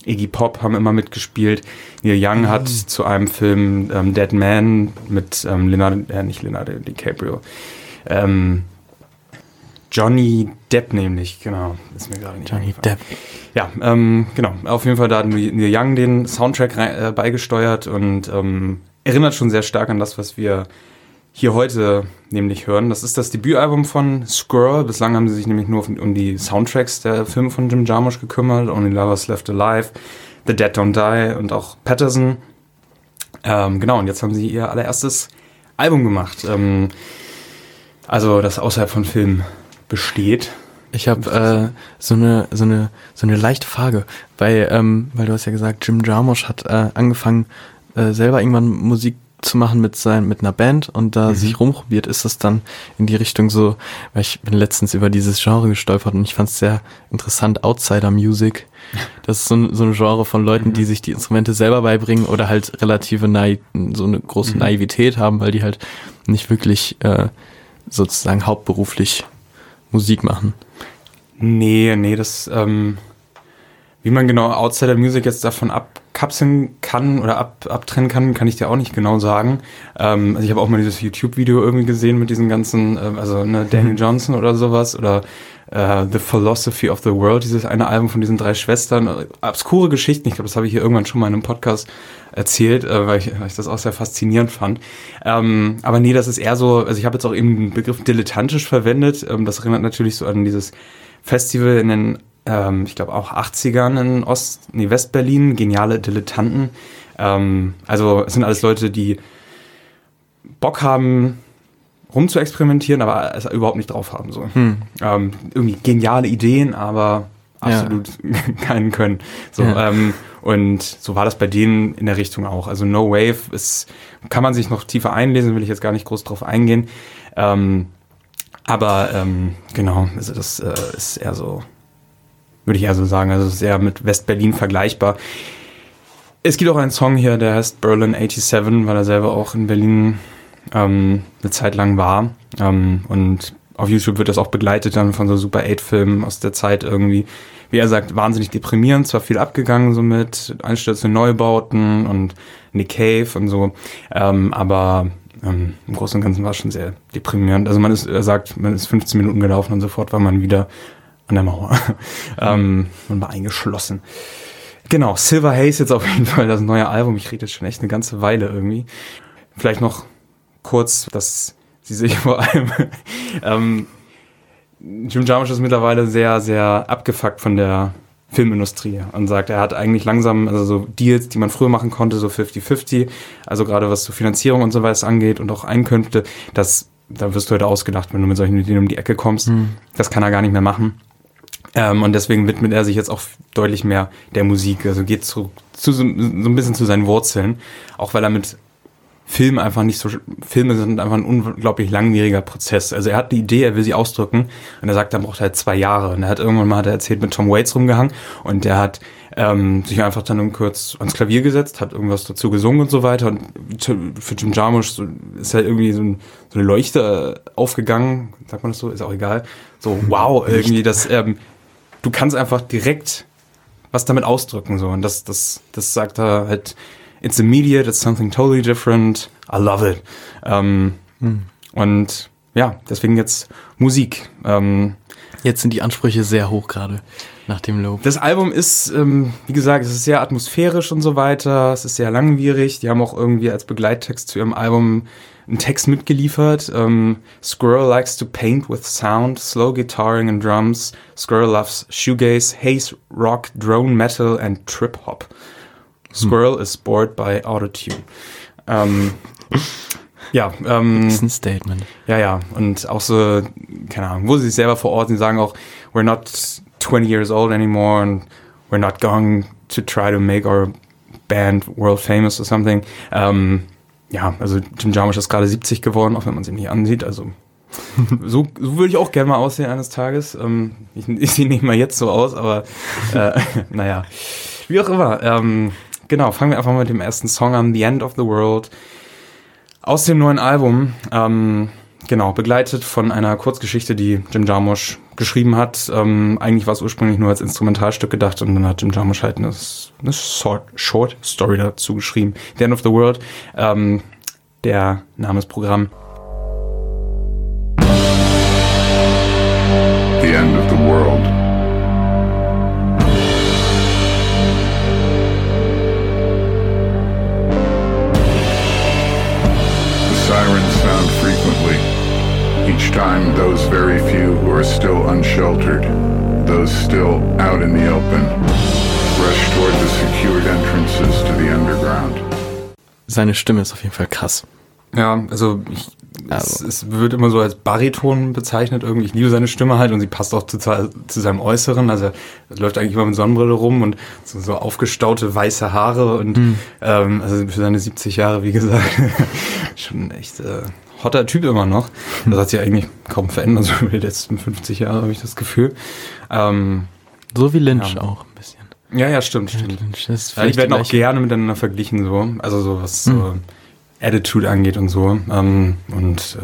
Iggy Pop haben immer mitgespielt. Neil Young hat zu einem Film ähm, Dead Man mit ähm, Leonardo, äh, nicht Leonardo DiCaprio, ähm, Johnny Depp nämlich, genau, ist mir gerade nicht Johnny. Depp. Ja, ähm, genau. Auf jeden Fall da hat Neil Young den Soundtrack äh, beigesteuert und ähm, erinnert schon sehr stark an das, was wir hier heute nämlich hören. Das ist das Debütalbum von Squirrel. Bislang haben sie sich nämlich nur um, um die Soundtracks der Filme von Jim Jarmusch gekümmert. Only Lovers Left Alive, The Dead Don't Die und auch Patterson. Ähm, genau, und jetzt haben sie ihr allererstes Album gemacht. Ähm, also, das außerhalb von Filmen besteht. Ich habe äh, so eine so eine so eine leichte Frage, weil ähm, weil du hast ja gesagt, Jim Jarmusch hat äh, angefangen äh, selber irgendwann Musik zu machen mit sein mit einer Band und da sich rumprobiert, ist das dann in die Richtung so, weil ich bin letztens über dieses Genre gestolpert und ich fand es sehr interessant, Outsider Music. Das ist so ein, so ein Genre von Leuten, die sich die Instrumente selber beibringen oder halt relative Naiv so eine große Naivität haben, weil die halt nicht wirklich äh, sozusagen hauptberuflich Musik machen. Nee, nee, das, ähm, wie man genau Outsider Music jetzt davon abkapseln kann oder ab, abtrennen kann, kann ich dir auch nicht genau sagen. Ähm, also ich habe auch mal dieses YouTube-Video irgendwie gesehen mit diesen ganzen, äh, also ne, Daniel Johnson oder sowas oder äh, The Philosophy of the World, dieses eine Album von diesen drei Schwestern. Obskure Geschichten, ich glaube, das habe ich hier irgendwann schon mal in einem Podcast erzählt, äh, weil, ich, weil ich das auch sehr faszinierend fand. Ähm, aber nee, das ist eher so, also ich habe jetzt auch eben den Begriff dilettantisch verwendet. Ähm, das erinnert natürlich so an dieses Festival in den, ähm, ich glaube auch 80ern in Ost, nee, Westberlin, geniale Dilettanten. Ähm, also es sind alles Leute, die Bock haben, rum zu experimentieren, aber es überhaupt nicht drauf haben. So. Hm. Ähm, irgendwie geniale Ideen, aber Ja. absolut keinen können. So, Ja. ähm, und so war das bei denen in der Richtung auch. Also No Wave ist, kann man sich noch tiefer einlesen, will ich jetzt gar nicht groß drauf eingehen. Ähm, aber ähm, genau, also das äh, ist eher so, würde ich eher so sagen, also es ist eher mit West-Berlin vergleichbar. Es gibt auch einen Song hier, der heißt Berlin 87, weil er selber auch in Berlin ähm, eine Zeit lang war. Ähm, und auf YouTube wird das auch begleitet dann von so Super 8-Filmen aus der Zeit irgendwie. Wie er sagt, wahnsinnig deprimierend, zwar viel abgegangen so mit Einstürze, Neubauten und Nick Cave und so, ähm, aber ähm, im Großen und Ganzen war es schon sehr deprimierend. Also man ist, er sagt, man ist 15 Minuten gelaufen und sofort war man wieder an der Mauer. ähm, man war eingeschlossen. Genau, Silver Haze jetzt auf jeden Fall das neue Album. Ich rede jetzt schon echt eine ganze Weile irgendwie. Vielleicht noch kurz, dass sie sich vor allem ähm, Jim Jarmusch ist mittlerweile sehr, sehr abgefuckt von der Filmindustrie und sagt, er hat eigentlich langsam, also so Deals, die man früher machen konnte, so 50-50, also gerade was so Finanzierung und so weiter angeht und auch Einkünfte, das, da wirst du heute ausgedacht, wenn du mit solchen Ideen um die Ecke kommst. Das kann er gar nicht mehr machen. Ähm, und deswegen widmet er sich jetzt auch deutlich mehr der Musik, also geht zu, zu so, so ein bisschen zu seinen Wurzeln, auch weil er mit Film einfach nicht so, Filme sind einfach ein unglaublich langwieriger Prozess. Also er hat die Idee, er will sie ausdrücken und er sagt, dann braucht er halt zwei Jahre. Und er hat irgendwann mal hat er erzählt, mit Tom Waits rumgehangen und der hat ähm, sich einfach dann um kurz ans Klavier gesetzt, hat irgendwas dazu gesungen und so weiter. Und für Jim Jarmusch ist halt irgendwie so, ein, so eine Leuchte aufgegangen, sagt man das so, ist auch egal. So, wow, irgendwie, das, ähm, du kannst einfach direkt was damit ausdrücken, so. Und das, das, das sagt er halt, it's immediate, it's something totally different, I love it. Ähm, Und ja, deswegen jetzt Musik. Ähm, Jetzt sind die Ansprüche sehr hoch gerade nach dem Lob. das Album ist, ähm, wie gesagt, es ist sehr atmosphärisch und so weiter. Es ist sehr langwierig. Die haben auch irgendwie als Begleittext zu ihrem Album einen Text mitgeliefert. Ähm, Squirrel likes to paint with sound, slow guitaring and drums. Squirrel loves shoegaze, haze, rock, drone metal and trip hop. Squirrel is bored by autotune. Ähm, Ja, ähm, Das ist ein Statement. Ja, ja. Und auch so, keine Ahnung, wo sie sich selber verorten, sie sagen auch, we're not 20 years old anymore and we're not going to try to make our band world famous or something. Ähm, ja, also Jim Jarmusch ist gerade 70 geworden, auch wenn man es ihm nicht ansieht. Also so, so würde ich auch gerne mal aussehen eines Tages. Ähm, ich, ich sehe nicht mal jetzt so aus, aber äh, naja. Wie auch immer. Ähm, genau, fangen wir einfach mal mit dem ersten Song an, The End of the World. Aus dem neuen Album, ähm, genau, begleitet von einer Kurzgeschichte, die Jim Jarmusch geschrieben hat. Ähm, eigentlich war es ursprünglich nur als Instrumentalstück gedacht und dann hat Jim Jarmusch halt eine, eine Short, Story dazu geschrieben. The End of the World, ähm, der Name ist Programm. Are still unsheltered, those still out in the open, rush toward the secured entrances to the underground. Seine Stimme ist auf jeden Fall krass. Ja, also ich, es, Also. es wird immer so als Bariton bezeichnet irgendwie. Ich liebe seine Stimme halt und sie passt auch zu, zu seinem Äußeren. Also er läuft eigentlich immer mit Sonnenbrille rum und so, so aufgestaute weiße Haare und ähm, also für seine 70 Jahre, wie gesagt, schon echt äh, hotter Typ immer noch. Das hat sich eigentlich kaum verändert, so über die letzten 50 Jahre habe ich das Gefühl. Ähm, So wie Lynch Ja. auch ein bisschen. ja, ja, stimmt, stimmt. Lynch, das Ja, die werden auch gerne miteinander verglichen, so. Also so was so Attitude angeht und so. Ähm, und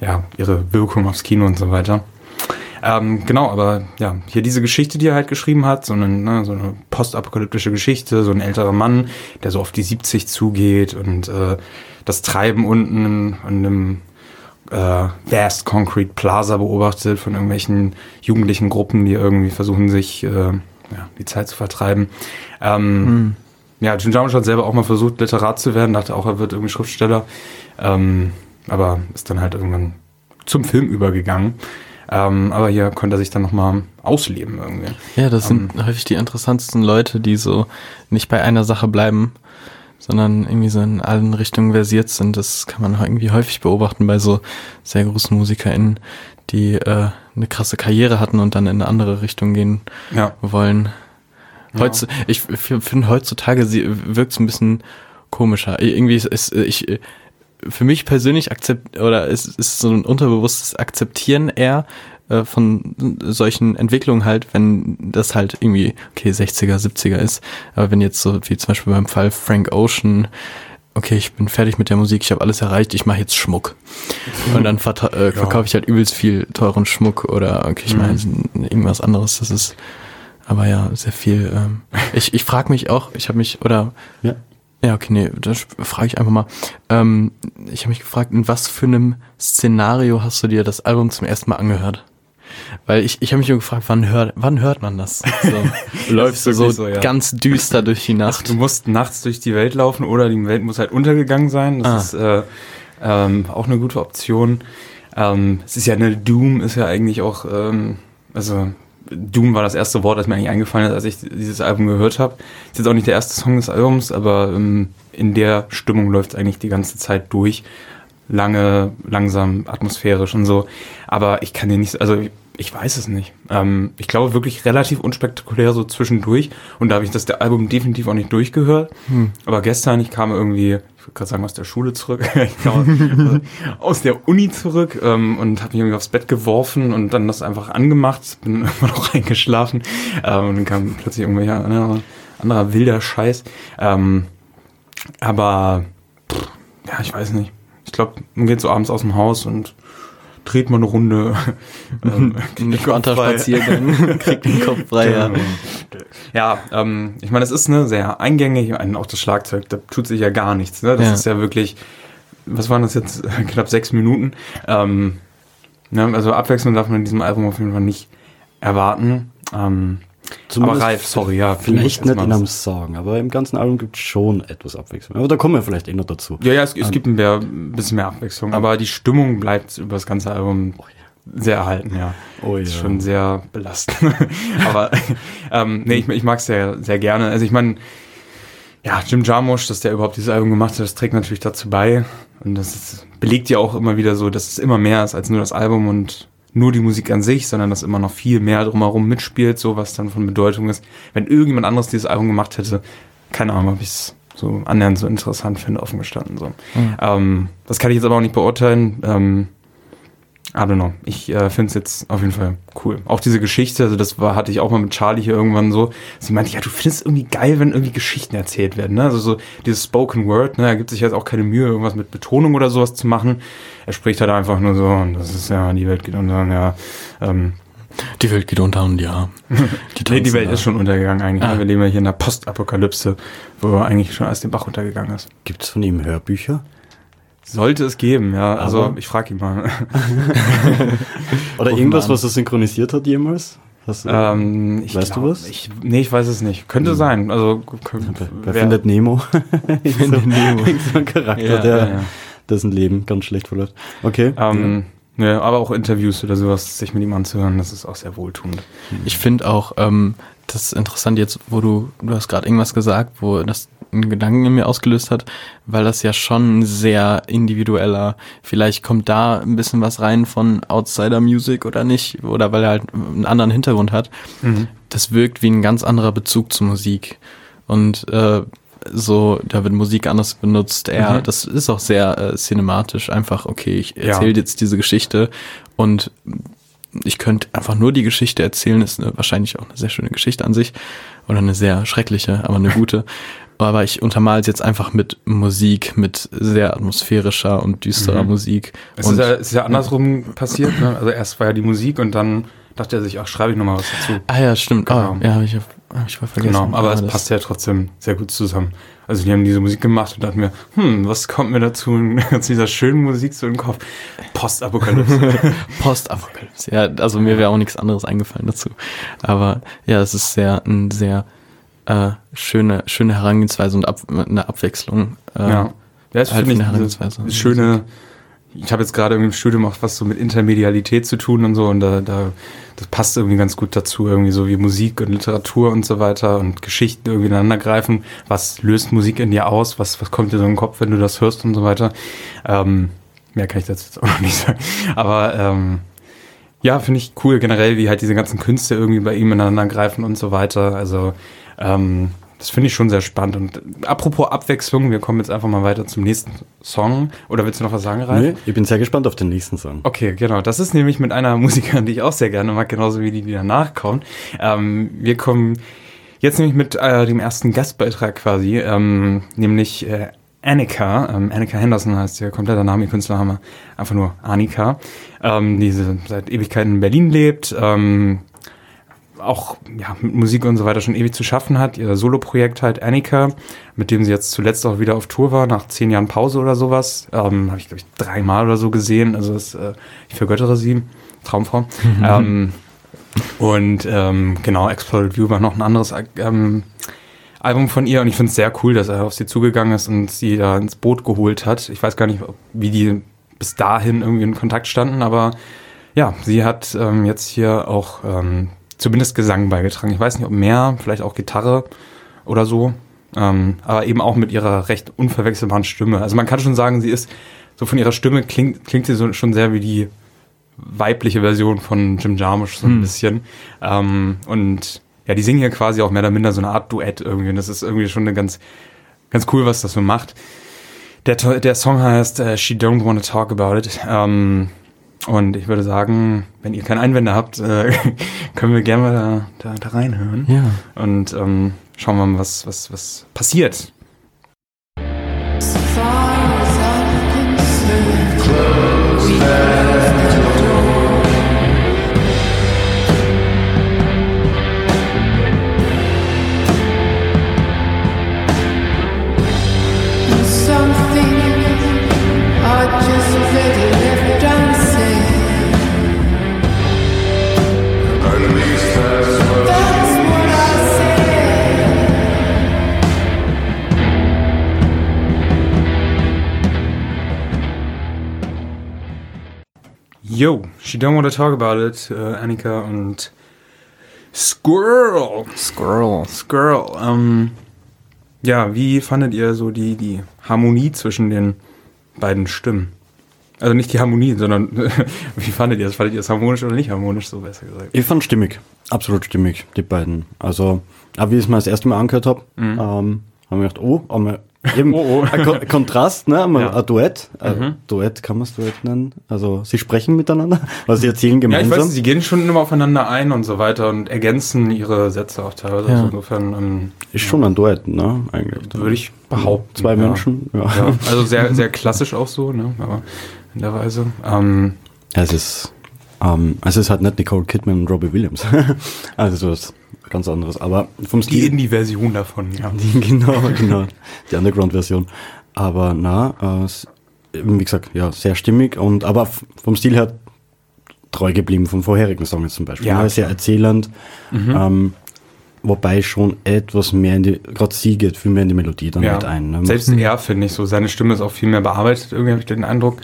äh, ja, ihre Wirkung aufs Kino und so weiter. Ähm, genau, aber ja, hier diese Geschichte, die er halt geschrieben hat, so eine, ne, so eine postapokalyptische Geschichte, so ein älterer Mann, der so auf die 70 zugeht und äh, das Treiben unten an einem äh, Vast Concrete Plaza beobachtet von irgendwelchen jugendlichen Gruppen, die irgendwie versuchen, sich äh, ja, die Zeit zu vertreiben. Ähm, Ja, Jim Jarmusch hat selber auch mal versucht, Literat zu werden, dachte auch, er wird irgendwie Schriftsteller, ähm, aber ist dann halt irgendwann zum Film übergegangen. Ähm, aber hier konnte er sich dann nochmal ausleben irgendwie. Ja, das sind häufig die interessantesten Leute, die so nicht bei einer Sache bleiben, sondern irgendwie so in allen Richtungen versiert sind. Das kann man irgendwie häufig beobachten bei so sehr großen MusikerInnen, die äh, eine krasse Karriere hatten und dann in eine andere Richtung gehen Ja. wollen. Heutzu, Ich f- finde heutzutage sie wirkt es ein bisschen komischer. Irgendwie ist, ist ich für mich persönlich akzept oder es ist so ein unterbewusstes Akzeptieren eher äh, von solchen Entwicklungen halt, wenn das halt irgendwie okay 60er, 70er ist, aber wenn jetzt so wie zum Beispiel beim Fall Frank Ocean Okay, ich bin fertig mit der Musik, ich habe alles erreicht, ich mache jetzt Schmuck. Und dann vertra- äh, verkaufe ich halt übelst viel teuren Schmuck oder okay, ich mache jetzt irgendwas anderes. Das ist aber ja sehr viel. Ähm, ich ich frage mich auch, ich habe mich oder Ja. ja, okay, nee, das frage ich einfach mal. Ähm, ich habe mich gefragt, in was für einem Szenario hast du dir das Album zum ersten Mal angehört? Weil ich, ich habe mich nur gefragt, wann hört, wann hört man das? So, läufst du so, so, ja. ganz düster durch die Nacht. Du musst nachts durch die Welt laufen oder die Welt muss halt untergegangen sein. Das Ah. ist äh, ähm, auch eine gute Option. Ähm, es ist ja eine Doom, ist ja eigentlich auch, ähm, also Doom war das erste Wort, das mir eigentlich eingefallen ist, als ich dieses Album gehört habe. Ist jetzt auch nicht der erste Song des Albums, aber ähm, in der Stimmung läuft es eigentlich die ganze Zeit durch. Lange, langsam, atmosphärisch und so. Aber ich kann dir nicht, also ich, weiß es nicht. Ähm, ich glaube wirklich relativ unspektakulär so zwischendurch. Und da habe ich das der Album definitiv auch nicht durchgehört. Aber gestern, ich kam irgendwie, ich würde gerade sagen, aus der Schule zurück. aus der Uni zurück ähm, und habe mich irgendwie aufs Bett geworfen und dann das einfach angemacht. Bin immer noch eingeschlafen. Ähm, und dann kam plötzlich irgendwelcher anderer, anderer wilder Scheiß. Ähm, aber pff, ja, ich weiß nicht. Ich glaube, man geht so abends aus dem Haus und dreht mal eine Runde. ähm, entspannter. Spaziergang, kriegt den Kopf frei. Ja. Ja, ähm, ich meine, es ist ne, sehr eingängig. Auch das Schlagzeug, da tut sich ja gar nichts. Ne? Das Ja. ist ja wirklich, was waren das jetzt? Knapp sechs Minuten. Ähm, ne, also Abwechslung darf man in diesem Album auf jeden Fall nicht erwarten. Ähm, Zumindest aber Ralf, sorry, ja. Vielleicht nicht in einem Song, aber im ganzen Album gibt es schon etwas Abwechslung. Aber da kommen wir vielleicht eh noch dazu. Ja, ja, es, es gibt ein, mehr, ein bisschen mehr Abwechslung, aber die Stimmung bleibt über das ganze Album sehr erhalten, ja. Oh Ist ja. schon sehr belastend. aber ähm, nee, ich, ich mag es sehr, sehr gerne. Also ich meine, ja, Jim Jarmusch, dass der überhaupt dieses Album gemacht hat, das trägt natürlich dazu bei. Und das ist, belegt ja auch immer wieder so, dass es immer mehr ist als nur das Album und nur die Musik an sich, sondern dass immer noch viel mehr drumherum mitspielt, so was dann von Bedeutung ist. Wenn irgendjemand anderes dieses Album gemacht hätte, keine Ahnung, ob ich es so annähernd so interessant finde, offen gestanden. So. Ähm, das kann ich jetzt aber auch nicht beurteilen. Ähm, I don't know. Ich äh, finde es jetzt auf jeden Fall cool. Auch diese Geschichte, also das war, hatte ich auch mal mit Charlie hier irgendwann so. Sie meinte, ja, du findest es irgendwie geil, wenn irgendwie Geschichten erzählt werden. Ne? Also so dieses Spoken Word, ne? er gibt sich jetzt auch keine Mühe, irgendwas mit Betonung oder sowas zu machen. Er spricht halt einfach nur so, und das ist ja, die Welt geht unter, ja. Ähm, Die Welt geht unter und ja. Die, nee, die Welt da. ist schon untergegangen eigentlich. Ah. Wir leben ja hier in der Postapokalypse, wo eigentlich schon alles den Bach untergegangen ist. Gibt es von ihm Hörbücher? Sollte es geben, ja. Also Aber- ich frage ihn mal. Oder irgendwas, was er synchronisiert hat jemals? Hast du, ähm, ich Weißt du was? Ich, nee, ich weiß es nicht. Könnte sein. Also können, bei, bei Findet Nemo. Findet Nemo. so ein Charakter, Ja, der ja, ja. dessen Leben ganz schlecht verläuft. Okay. Ähm, ja, aber auch Interviews oder sowas, sich mit ihm anzuhören, das ist auch sehr wohltuend. Ich finde auch, ähm, das ist interessant jetzt, wo du, du hast gerade irgendwas gesagt, wo das einen Gedanken in mir ausgelöst hat, weil das ja schon sehr individueller, vielleicht kommt da ein bisschen was rein von Outsider Music oder nicht, oder weil er halt einen anderen Hintergrund hat. Das wirkt wie ein ganz anderer Bezug zur Musik. Und äh, so, da wird Musik anders benutzt. Er, Mhm. das ist auch sehr äh, cinematisch. Einfach, okay, ich Ja. erzähle jetzt diese Geschichte und ich könnte einfach nur die Geschichte erzählen, ist eine, wahrscheinlich auch eine sehr schöne Geschichte an sich oder eine sehr schreckliche, aber eine gute. Aber ich untermale es jetzt einfach mit Musik, mit sehr atmosphärischer und düsterer Mhm. Musik. Es und ist, ja, es ist ja andersrum passiert. Ne? Also erst war ja die Musik und dann dachte er sich, ach, schreibe ich nochmal was dazu. ah ja, stimmt. Genau. Ah, ja, habe ich, hab ich voll vergessen. Genau, aber Ah, es passt ja trotzdem sehr gut zusammen. Also die haben diese Musik gemacht und dachten mir, hm, was kommt mir dazu zu dieser schönen Musik so den Kopf? Postapokalypse. Postapokalypse. Ja, also mir wäre auch nichts anderes eingefallen dazu. Aber ja, es ist sehr ein sehr äh, schöne schöne Herangehensweise und ab, eine Abwechslung. Äh, ja. Das halt finde ich Herangehensweise. schöne. Ich habe jetzt gerade im Studium auch was so mit Intermedialität zu tun und so und da, da das passt irgendwie ganz gut dazu, irgendwie so wie Musik und Literatur und so weiter und Geschichten irgendwie ineinander greifen. Was löst Musik in dir aus? Was, was kommt dir so in den Kopf, wenn du das hörst und so weiter? Ähm, mehr kann ich dazu jetzt auch noch nicht sagen. Aber ähm, ja, finde ich cool generell, wie halt diese ganzen Künste irgendwie bei ihm ineinander greifen und so weiter. Also ähm, das finde ich schon sehr spannend. Und apropos Abwechslung, wir kommen jetzt einfach mal weiter zum nächsten Song. Oder willst du noch was sagen, Ralf? Nee, ich bin sehr gespannt auf den nächsten Song. Okay, genau. Das ist nämlich mit einer Musikerin, die ich auch sehr gerne mag, genauso wie die, die danach kommt. Ähm, wir kommen jetzt nämlich mit äh, dem ersten Gastbeitrag quasi, ähm, nämlich äh, Annika. Ähm, Annika Henderson heißt ihr kompletter Name, ihr Künstlername. Einfach nur Annika. Ähm, die seit Ewigkeiten in Berlin lebt. Ähm, auch ja, mit Musik und so weiter schon ewig zu schaffen hat. Ihr Soloprojekt halt Annika, mit dem sie jetzt zuletzt auch wieder auf Tour war, nach zehn Jahren Pause oder sowas. Ähm, Habe ich, glaube ich, dreimal oder so gesehen. Also das, äh, ich vergöttere sie. Traumfrau. ähm, und ähm, genau, Exploded View war noch ein anderes ähm, Album von ihr und ich finde es sehr cool, dass er auf sie zugegangen ist und sie da ins Boot geholt hat. Ich weiß gar nicht, wie die bis dahin irgendwie in Kontakt standen, aber ja, sie hat ähm, jetzt hier auch ähm, zumindest Gesang beigetragen. Ich weiß nicht, ob mehr, vielleicht auch Gitarre oder so, ähm, aber eben auch mit ihrer recht unverwechselbaren Stimme. Also man kann schon sagen, sie ist so von ihrer Stimme klingt, klingt sie so, schon sehr wie die weibliche Version von Jim Jarmusch so ein Hm. bisschen. Ähm, und ja, die singen hier quasi auch mehr oder minder so eine Art Duett irgendwie. Und das ist irgendwie schon eine ganz, ganz cool, was das so macht. Der, der Song heißt äh, She Don't Wanna Talk About It. Ähm, und ich würde sagen, wenn ihr keine Einwände habt, äh, können wir gerne mal da, da, da reinhören. Ja. Und ähm, schauen wir mal, was, was, was passiert. So far as I'm concerned, we close Yo, She Don't Wanna Talk About It, äh, Annika und Squirrel. Squirrel. Squirrel. Ähm, Ja, wie fandet ihr so die, die Harmonie zwischen den beiden Stimmen? Also nicht die Harmonie, sondern wie fandet ihr das? Fandet ihr das harmonisch oder nicht harmonisch, so besser gesagt? Ich fand stimmig, absolut stimmig, die beiden. Also, aber wie ich es mal das erste Mal angehört habe, ähm, haben wir gedacht, oh, einmal eben Oh, oh. ein Ko Kontrast, ne? Einmal Ja. Mhm. ein Duett. Äh, Duett kann man es Duett nennen. Also sie sprechen miteinander, also sie erzählen Ja, ich gemeinsam. weiß, sie gehen schon immer aufeinander ein und so weiter und ergänzen ihre Sätze auch teilweise. Ja. Also insofern ähm, ist schon ein Duett, ne? Eigentlich. würde ich behaupten. Zwei ja. Menschen, ja. Ja, also sehr, sehr klassisch auch so, ne? Aber in der Weise. Ähm, Ja, es ist, ähm, es ist halt nicht Nicole Kidman und Robbie Williams. also so was ganz anderes. Aber vom die Stil. Indie-Version davon, ja. genau, genau. Die Underground-Version. Aber na, äh, wie gesagt, ja, sehr stimmig und aber vom Stil her treu geblieben vom vorherigen Song jetzt zum Beispiel. Ja, Ja, sehr erzählend. Ähm, wobei schon etwas mehr in die, gerade sie geht viel mehr in die Melodie dann ja. mit ein. Ne? Selbst er, finde ich, so seine Stimme ist auch viel mehr bearbeitet, irgendwie habe ich den Eindruck.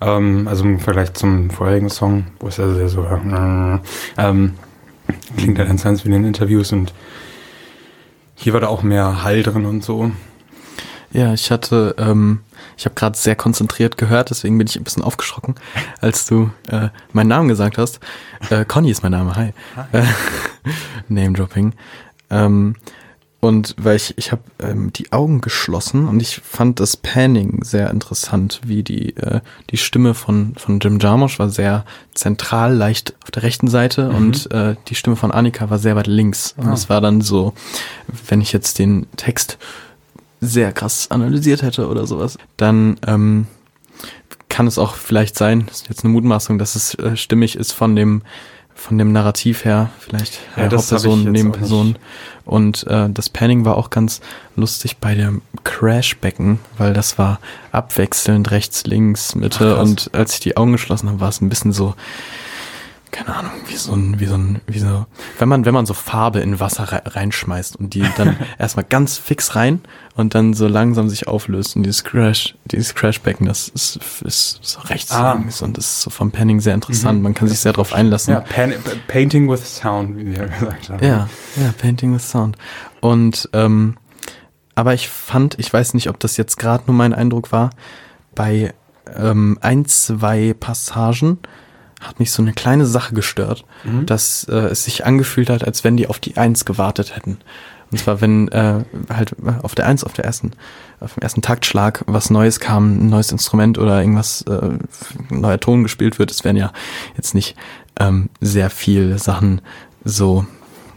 Ähm, also im Vergleich zum vorherigen Song, wo es ja sehr so äh, ähm, klingt ja ganz ganz wie in den Interviews und hier war da auch mehr Hall drin und so. Ja, ich hatte, ähm, ich habe gerade sehr konzentriert gehört, deswegen bin ich ein bisschen aufgeschrocken, als du äh, meinen Namen gesagt hast. Äh, Conny ist mein Name, hi. Äh, Name Dropping. Ähm, und weil ich, ich habe ähm, die Augen geschlossen und ich fand das Panning sehr interessant, wie die, äh, die Stimme von, von Jim Jarmusch war sehr zentral, leicht auf der rechten Seite und äh, die Stimme von Annika war sehr weit links. Und es war dann so, wenn ich jetzt den Text sehr krass analysiert hätte oder sowas, dann ähm, kann es auch vielleicht sein, das ist jetzt eine Mutmaßung, dass es äh, stimmig ist von dem von dem Narrativ her, vielleicht Ja, Hauptperson, Nebenperson. Und äh, das Panning war auch ganz lustig bei dem Crashbecken, weil das war abwechselnd rechts, links, Mitte Ach, und als ich die Augen geschlossen habe, war es ein bisschen so, keine Ahnung, wie so ein, wie so ein, wie so, wenn man, wenn man so Farbe in Wasser rei- reinschmeißt und die dann erstmal ganz fix rein und dann so langsam sich auflöst und dieses Crash, dieses Crashbecken, das ist, ist so rechts Ah. links und das ist so vom Panning sehr interessant. Mhm. Man kann sich sehr drauf einlassen. Ja, Pan Painting with Sound, wie wir gesagt haben. Ja, ja, Painting with Sound. Und ähm, aber ich fand, ich weiß nicht, ob das jetzt gerade nur mein Eindruck war, bei ähm, ein, zwei Passagen hat mich so eine kleine Sache gestört, dass äh, es sich angefühlt hat, als wenn die auf die Eins gewartet hätten. Und zwar, wenn äh, halt auf der Eins, auf der ersten, auf dem ersten Taktschlag was Neues kam, ein neues Instrument oder irgendwas, äh, ein neuer Ton gespielt wird, es werden ja jetzt nicht ähm, sehr viel Sachen so,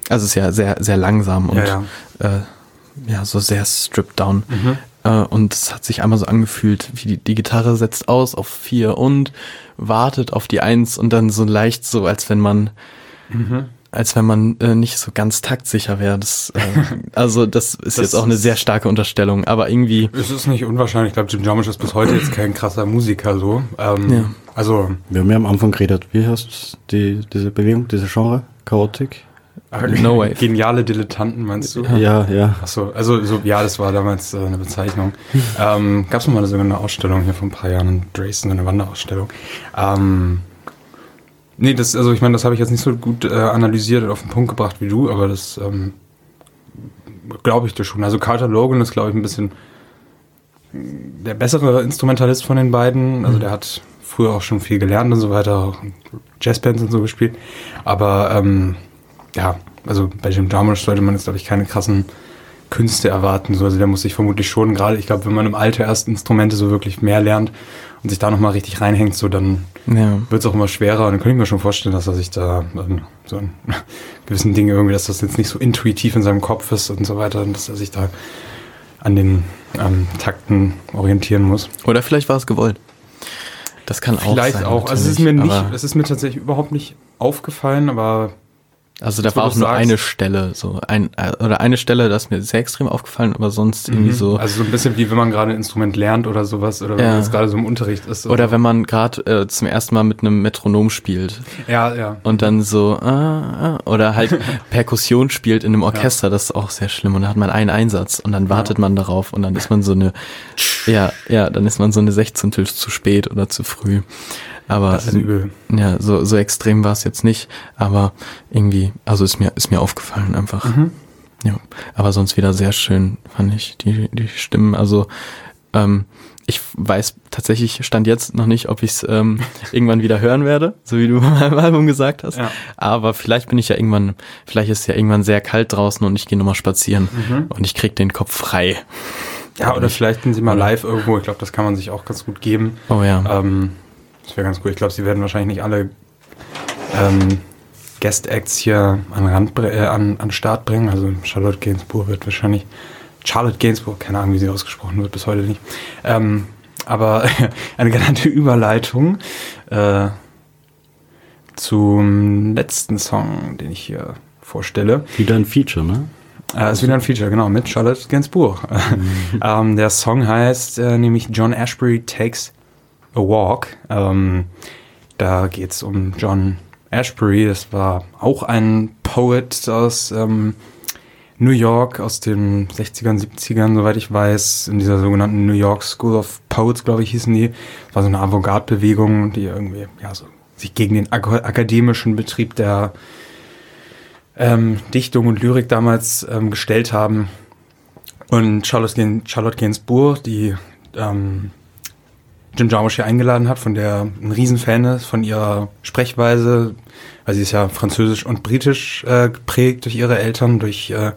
also es ist ja sehr, sehr langsam und Ja, ja. Äh, ja, so sehr stripped down. Äh, und es hat sich einmal so angefühlt, wie die, die Gitarre setzt aus auf vier und wartet auf die Eins und dann so leicht so, als wenn man, als wenn man äh, nicht so ganz taktsicher wäre. Das, äh, also das ist Das jetzt auch eine sehr starke Unterstellung, aber irgendwie, Es ist nicht unwahrscheinlich. Ich glaube, Jim Jarmusch ist bis heute jetzt kein krasser Musiker so. Ähm, Ja. Also, Wir haben ja am Anfang geredet, wie heißt die, diese Bewegung, diese Genre? Chaotik? No way. geniale Dilettanten, meinst du? Ja, ja. Ach so, also so, ja, das war damals äh, eine Bezeichnung. ähm, Gab es mal sogar eine Ausstellung hier vor ein paar Jahren in Dresden, eine Wanderausstellung. Ähm, nee, das, also ich meine, das habe ich jetzt nicht so gut äh, analysiert und auf den Punkt gebracht wie du, aber das ähm, glaube ich dir schon. Also Carter Logan ist, glaube ich, ein bisschen der bessere Instrumentalist von den beiden. Also der hat früher auch schon viel gelernt und so weiter, auch Jazzbands und so gespielt. Aber ähm, ja, also bei Jim Jarmusch sollte man jetzt, glaube ich, keine krassen Künste erwarten. So. Also der muss sich vermutlich schon, gerade, ich glaube, wenn man im Alter erst Instrumente so wirklich mehr lernt und sich da nochmal richtig reinhängt, so dann ja. wird es auch immer schwerer. Und dann könnte ich mir schon vorstellen, dass er sich da an so an gewissen Dingen irgendwie, dass das jetzt nicht so intuitiv in seinem Kopf ist und so weiter, und dass er sich da an den ähm, Takten orientieren muss. Oder vielleicht war es gewollt. Das kann auch Vielleicht sein. auch. Also es ist mir nicht, es ist mir tatsächlich überhaupt nicht aufgefallen, aber Also da war auch nur sagst. eine Stelle, so ein äh, oder eine Stelle, das ist mir sehr extrem aufgefallen, aber sonst irgendwie so. Also so ein bisschen wie wenn man gerade ein Instrument lernt oder sowas oder wenn Ja. man jetzt gerade so im Unterricht ist. Oder wenn man gerade äh, zum ersten Mal mit einem Metronom spielt ja, ja. und dann so ah, ah, oder halt Perkussion spielt in einem Orchester, das ist auch sehr schlimm und da hat man einen Einsatz und dann wartet man darauf und dann ist man so eine ja, ja, dann ist man so eine Sechzehntel zu spät oder zu früh. Aber Das ist übel. ja, so so extrem war es jetzt nicht, aber irgendwie also ist mir ist mir aufgefallen einfach. Mhm. Ja, aber sonst wieder sehr schön, fand ich, die, die Stimmen. Also, ähm, ich weiß tatsächlich, stand jetzt noch nicht, ob ich es ähm, irgendwann wieder hören werde, so wie du beim Album gesagt hast. Ja. Aber vielleicht bin ich ja irgendwann, vielleicht ist es ja irgendwann sehr kalt draußen und ich gehe nochmal spazieren und ich krieg den Kopf frei. Ja, oder vielleicht sind sie mal live irgendwo. Ich glaube, das kann man sich auch ganz gut geben. Oh ja. Ähm, das wäre ganz cool. Ich glaube, sie werden wahrscheinlich nicht alle ähm, Guest-Acts hier an, Rand, äh, an, an Start bringen. Also Charlotte Gainsbourg wird wahrscheinlich, Charlotte Gainsbourg, keine Ahnung, wie sie ausgesprochen wird, bis heute nicht. Ähm, aber eine genannte Überleitung äh, zum letzten Song, den ich hier vorstelle. Wieder ein Feature, ne? Äh, ist wieder ein Feature, genau, mit Charlotte Gainsbourg. ähm, der Song heißt äh, nämlich John Ashbery Takes a Walk. Ähm, da geht es um John Ashbery. Das war auch ein Poet aus ähm, New York aus den 60ern, 70ern, soweit ich weiß, in dieser sogenannten New York School of Poets, glaube ich, hießen die. War so eine Avantgarde-Bewegung, die irgendwie ja, so sich gegen den ak akademischen Betrieb der ähm, Dichtung und Lyrik damals ähm, gestellt haben. Und Charlotte Gainsbourg, die ähm, Jim Jarmusch hier eingeladen hat, von der ein Riesenfan ist, von ihrer Sprechweise, weil sie ist ja französisch und britisch äh, geprägt durch ihre Eltern, durch äh,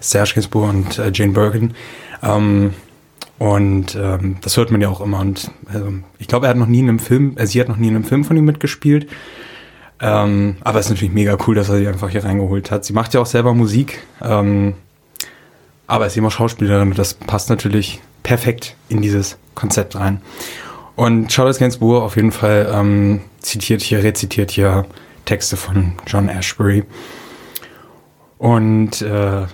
Serge Gainsbourg und äh, Jane Birkin. Ähm, und ähm, das hört man ja auch immer. Und also, ich glaube, er hat noch nie in einem Film, äh, sie hat noch nie in einem Film von ihm mitgespielt. Ähm, aber es ist natürlich mega cool, dass er sie einfach hier reingeholt hat. Sie macht ja auch selber Musik, ähm, aber ist immer Schauspielerin und das passt natürlich perfekt in dieses Konzept rein. Und Charlotte Gainsbourg auf jeden Fall ähm, zitiert hier, rezitiert hier Texte von John Ashbery. Und äh,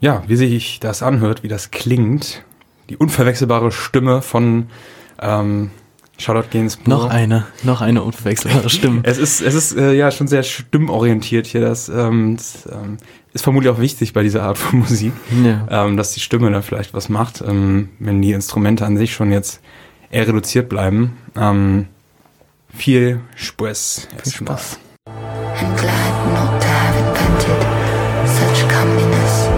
ja, wie sich das anhört, wie das klingt, die unverwechselbare Stimme von ähm, Charlotte Gainsbourg. Noch eine, noch eine unverwechselbare Stimme. Es ist, es ist äh, ja schon sehr stimmorientiert hier. Das, ähm, das ähm, ist vermutlich auch wichtig bei dieser Art von Musik, Ja. ähm, dass die Stimme da vielleicht was macht, ähm, wenn die Instrumente an sich schon jetzt eher reduziert bleiben. Ähm, viel Spaß. Viel Spaß. and glad not to have invented such comeliness.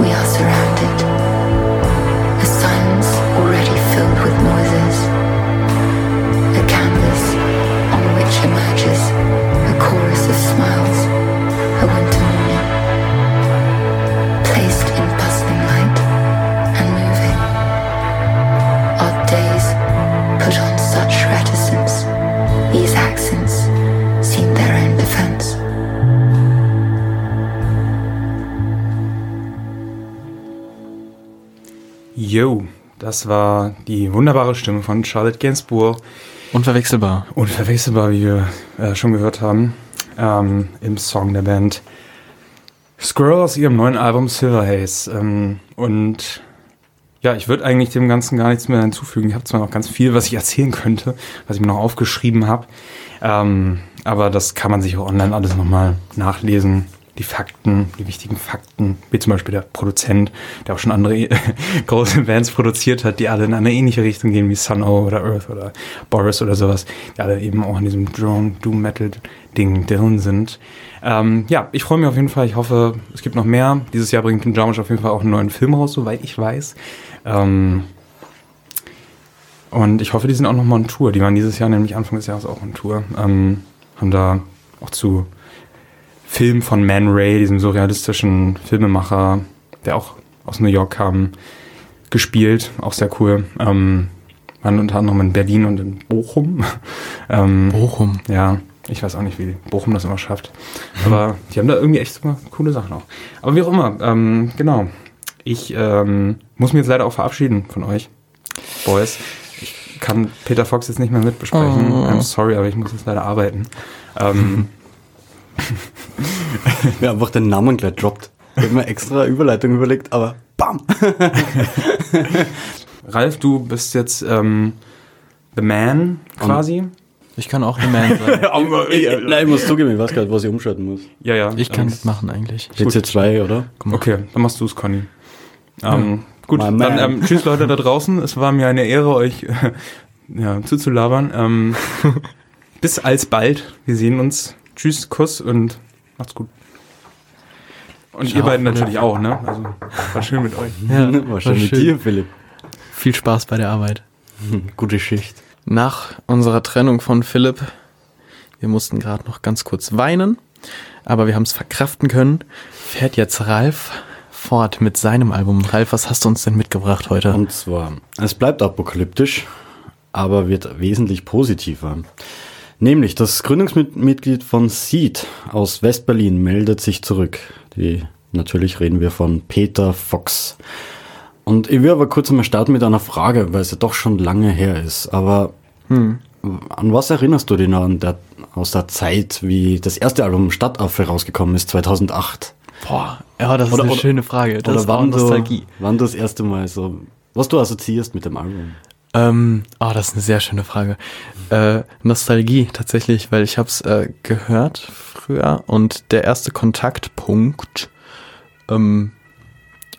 We are surrounded. Das war die wunderbare Stimme von Charlotte Gainsbourg. Unverwechselbar. Unverwechselbar, wie wir äh, schon gehört haben, ähm, im Song der Band Squirrel aus ihrem neuen Album Silver Haze. Ähm, und ja, ich würde eigentlich dem Ganzen gar nichts mehr hinzufügen. Ich habe zwar noch ganz viel, was ich erzählen könnte, was ich mir noch aufgeschrieben habe, ähm, aber das kann man sich auch online alles nochmal nachlesen. Die Fakten, die wichtigen Fakten, wie zum Beispiel der Produzent, der auch schon andere große Bands produziert hat, die alle in eine ähnliche Richtung gehen wie Sun O oder Earth oder Boris oder sowas, die alle eben auch in diesem Drone Doom Metal Ding drin sind. Ähm, ja, ich freue mich auf jeden Fall. Ich hoffe, es gibt noch mehr. Dieses Jahr bringt Jarmusch auf jeden Fall auch einen neuen Film raus, soweit ich weiß. Ähm, und ich hoffe, die sind auch noch mal on Tour. Die waren dieses Jahr nämlich Anfang des Jahres auch on Tour. Ähm, haben da auch zu Film von Man Ray, diesem surrealistischen Filmemacher, der auch aus New York kam, gespielt. Auch sehr cool. Ähm, waren unter anderem in Berlin und in Bochum. ähm, Bochum. ja, ich weiß auch nicht, wie Bochum das immer schafft. Aber die haben da irgendwie echt immer coole Sachen auch. Aber wie auch immer, ähm, genau. Ich ähm, muss mich jetzt leider auch verabschieden von euch, Boys. Ich kann Peter Fox jetzt nicht mehr mitbesprechen. Oh. I'm sorry, aber ich muss jetzt leider arbeiten. Ähm, Ja, einfach den Namen gleich droppt. Ich hab mir extra Überleitung überlegt, aber bam! Ralf, du bist jetzt ähm, The Man quasi. Ich kann auch eine Man sein. Nein, ich muss zugeben, ich weiß gerade, was ich umschalten muss. ja, ja. Ich kann ähm, mitmachen eigentlich. DC2, oder? Okay, dann machst du es, Conny. Ähm, gut, My dann ähm, tschüss Leute da draußen. Es war mir eine Ehre, euch äh, ja, zuzulabern. Ähm, bis alsbald. Wir sehen uns. Tschüss, Kuss und macht's gut. Und ihr beiden natürlich auch, ne? Also, war schön mit euch. Ja, war schön mit schön. dir, Philipp. Viel Spaß bei der Arbeit. Gute Schicht. Nach unserer Trennung von Philipp, wir mussten gerade noch ganz kurz weinen, aber wir haben es verkraften können, fährt jetzt Ralf fort mit seinem Album. Ralf, was hast du uns denn mitgebracht heute? Und zwar, es bleibt apokalyptisch, aber wird wesentlich positiver. Nämlich das Gründungsmitglied von Seed aus Westberlin meldet sich zurück. Die, natürlich reden wir von Peter Fox. Und ich will aber kurz einmal starten mit einer Frage, weil es ja doch schon lange her ist. Aber an was erinnerst du dich noch an der, aus der Zeit, wie das erste Album Stadtaffe rausgekommen ist, 2008? Boah, ja, das ist Oder- eine oder- schöne Frage. Das Oder wann du, Nostalgie. wann du das erste Mal so, was du assoziierst mit dem Album? Ähm, oh, das ist eine sehr schöne Frage. Äh, Nostalgie tatsächlich, weil ich habe es äh, gehört früher und der erste Kontaktpunkt ähm,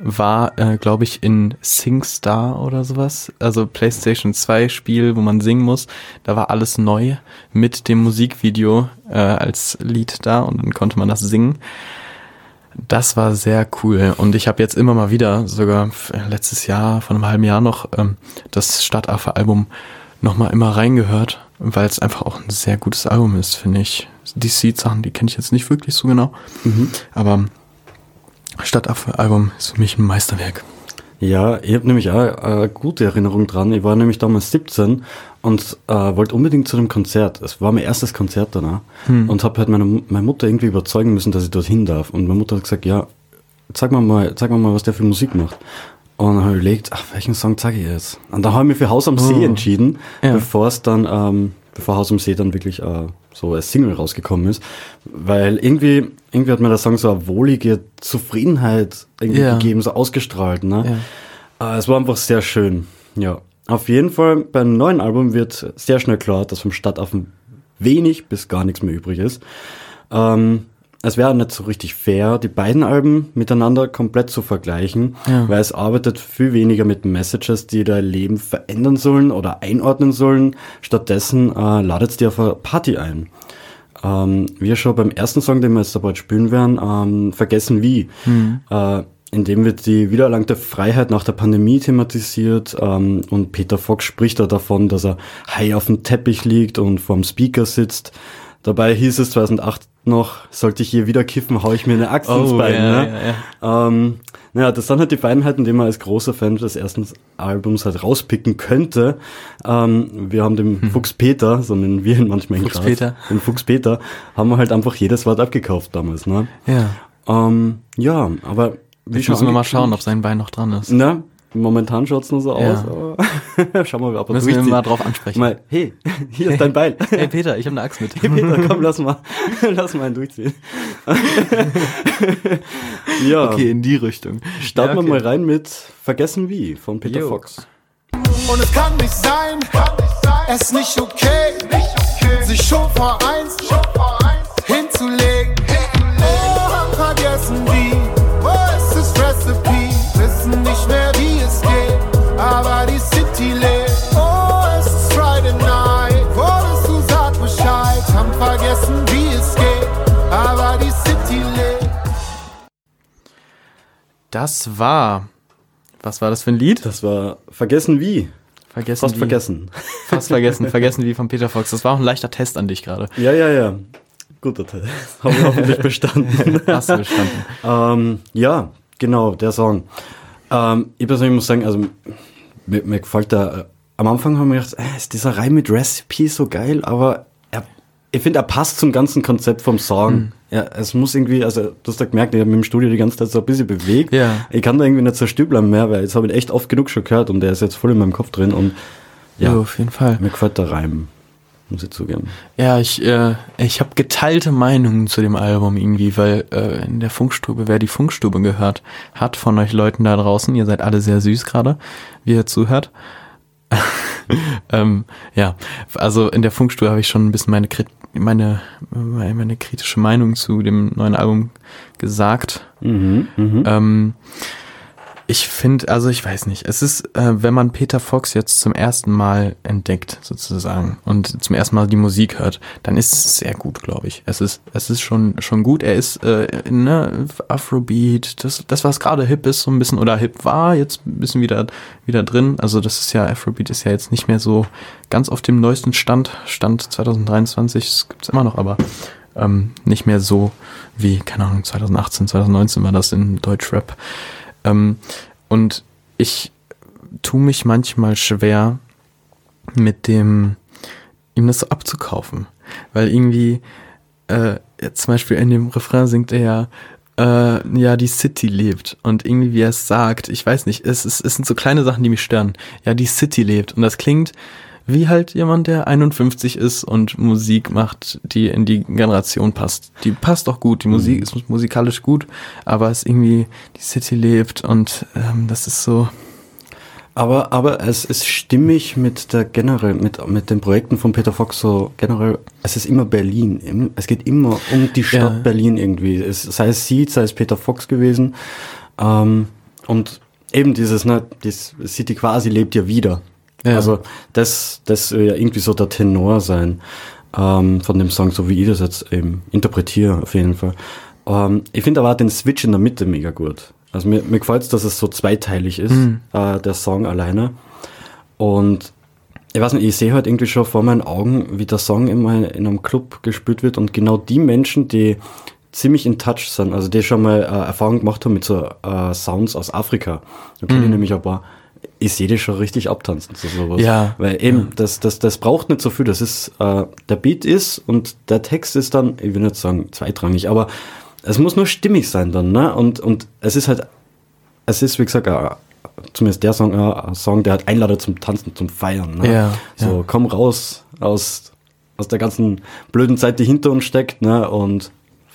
war, äh, glaube ich, in SingStar oder sowas. Also PlayStation 2 Spiel, wo man singen muss. Da war alles neu mit dem Musikvideo äh, als Lied da und dann konnte man das singen. Das war sehr cool und ich habe jetzt immer mal wieder, sogar f- letztes Jahr, vor einem halben Jahr noch, ähm, das Stadtaffe-Album nochmal immer reingehört, weil es einfach auch ein sehr gutes Album ist, finde ich. Die Seed-Sachen, die kenne ich jetzt nicht wirklich so genau, aber Stadtaffe-Album ist für mich ein Meisterwerk. Ja, ich habe nämlich auch eine gute Erinnerung dran. Ich war nämlich damals 17 und äh, wollte unbedingt zu dem Konzert. Es war mein erstes Konzert danach und habe halt meine, meine Mutter irgendwie überzeugen müssen, dass ich dorthin darf. Und meine Mutter hat gesagt, ja, zeig mir mal, zeig mir mal, was der für Musik macht. Und dann habe ich überlegt, ach, welchen Song zeige ich jetzt? Und dann habe ich mich für Haus am See entschieden, Ja. bevor es dann, ähm, bevor Haus am See dann wirklich äh, so als Single rausgekommen ist. Weil irgendwie, irgendwie hat mir der Song so eine wohlige Zufriedenheit irgendwie Ja. gegeben, so ausgestrahlt. Ne? Äh, es war einfach sehr schön. Ja. Auf jeden Fall, beim neuen Album wird sehr schnell klar, dass vom Stadtaffen wenig bis gar nichts mehr übrig ist. Ähm, es wäre nicht so richtig fair, die beiden Alben miteinander komplett zu vergleichen, Ja. weil es arbeitet viel weniger mit Messages, die dein Leben verändern sollen oder einordnen sollen. Stattdessen äh, ladet es dir auf eine Party ein. Ähm, wir schon beim ersten Song, den wir jetzt bald spielen werden, ähm, vergessen wie. Äh, in dem wird die wiedererlangte Freiheit nach der Pandemie thematisiert ähm, und Peter Fox spricht da davon, dass er high auf dem Teppich liegt und vorm Speaker sitzt. Dabei hieß es 2008 noch, sollte ich hier wieder kiffen, hau ich mir eine Axt ins Bein. Oh, ja, ne? ja, Ähm, naja, das sind halt die Feinheiten, die man als großer Fan des ersten Albums halt rauspicken könnte. Ähm, wir haben dem Fuchs Peter, so nennen wir ihn manchmal in Fuchs Graz, Peter. Den Fuchs Peter, haben wir halt einfach jedes Wort abgekauft damals. Ne? Ja. Ähm, ja, aber wie Jetzt müssen wir mal schauen, ob sein Bein noch dran ist. Na, momentan schaut's nur so Ja. aus, aber schauen wir mal, ob er Müssen wir durchzieht. mal drauf ansprechen. Mal, hey, hier ist dein Bein. Hey Peter, ich habe eine Axt mit. Hey Peter, komm, lass mal, lass mal einen durchziehen. ja, Okay, in die Richtung. starten Ja, okay. wir mal rein mit Vergessen wie von Peter Jo. Fox. Und es kann nicht sein, es ist nicht okay, sich schon vor eins hinzulegen. Das war. Was war das für ein Lied? Das war Vergessen wie. Vergessen. Fast wie. vergessen. Fast vergessen. Vergessen wie von Peter Fox. Das war auch ein leichter Test an dich gerade. Ja, ja, ja. Guter Teil. Haben wir hoffentlich bestanden. Hast du bestanden. Ähm, ja, genau, der Song. Ähm, ich persönlich muss sagen, also mir, mir gefällt der, äh, am Anfang haben wir gedacht, äh, ist dieser Reim mit Recipe so geil, aber er, ich finde, er passt zum ganzen Konzept vom Song. Mhm. Ja, es muss irgendwie, also du hast ja gemerkt, ich habe mich im Studio die ganze Zeit so ein bisschen bewegt. Ja. Ich kann da irgendwie nicht so still bleiben mehr, weil jetzt habe ich ihn echt oft genug schon gehört und der ist jetzt voll in meinem Kopf drin und ja, Ja, auf jeden Fall. mir gefällt der Reim, muss ich zugeben. Ja, ich, äh, ich habe geteilte Meinungen zu dem Album irgendwie, weil äh, in der Funkstube, wer die Funkstube gehört hat von euch Leuten da draußen, ihr seid alle sehr süß gerade, wie ihr zuhört. ähm, ja, also in der Funkstube habe ich schon ein bisschen meine, meine, meine kritische Meinung zu dem neuen Album gesagt. Mhm, mhm. Ähm, Ich finde, also ich weiß nicht, es ist, äh, wenn man Peter Fox jetzt zum ersten Mal entdeckt, sozusagen, und zum ersten Mal die Musik hört, dann ist es sehr gut, glaube ich. Es ist, es ist schon, schon gut. Er ist, äh, ne, Afrobeat, das, das, was gerade hip ist, so ein bisschen, oder hip war, jetzt ein bisschen wieder, wieder drin. Also das ist ja, Afrobeat ist ja jetzt nicht mehr so ganz auf dem neuesten Stand, Stand 2023, das gibt's immer noch, aber ähm, nicht mehr so wie, keine Ahnung, 2018, 2019 war das in Deutschrap. Ähm, und ich tu mich manchmal schwer mit dem, ihm das so abzukaufen. Weil irgendwie, äh, jetzt zum Beispiel in dem Refrain singt er ja, äh, ja, die City lebt. Und irgendwie, wie er es sagt, ich weiß nicht, es, ist, es sind so kleine Sachen, die mich stören. Ja, die City lebt. Und das klingt wie halt jemand, der 51 ist und Musik macht, die in die Generation passt. Die passt auch gut, die Musik ist musikalisch gut, aber es irgendwie, die City lebt und ähm, das ist so, Aber, aber es ist stimmig mit der generell, mit, mit den Projekten von Peter Fox so generell, es ist immer Berlin. Es geht immer um die Stadt Ja. Berlin irgendwie. Es, sei es Seed, sei es Peter Fox gewesen. Ähm, und eben dieses, ne, das City quasi lebt ja wieder. Ja. Also das, das soll ja irgendwie so der Tenor sein ähm, von dem Song, so wie ich das jetzt eben interpretiere auf jeden Fall. Ähm, ich finde aber auch den Switch in der Mitte mega gut. Also mir, mir gefällt es, dass es so zweiteilig ist, äh, der Song alleine. Und ich weiß nicht, ich sehe halt irgendwie schon vor meinen Augen, wie der Song immer in einem Club gespielt wird und genau die Menschen, die ziemlich in Touch sind, also die schon mal äh, Erfahrung gemacht haben mit so äh, Sounds aus Afrika. Da kenne ich nämlich ein paar. Ich sehe die schon richtig abtanzen zu sowas. Ja. Weil eben, das, das, das braucht nicht so viel. Das ist, äh, der Beat ist und der Text ist dann, ich will nicht sagen zweitrangig, aber es muss nur stimmig sein dann, ne? Und, und es ist halt, es ist, wie gesagt, äh, zumindest der Song, äh, ein Song, der halt einladet zum Tanzen, zum Feiern. Ne? Ja, So, ja. komm raus aus, aus der ganzen blöden Zeit, die hinter uns steckt, ne? Und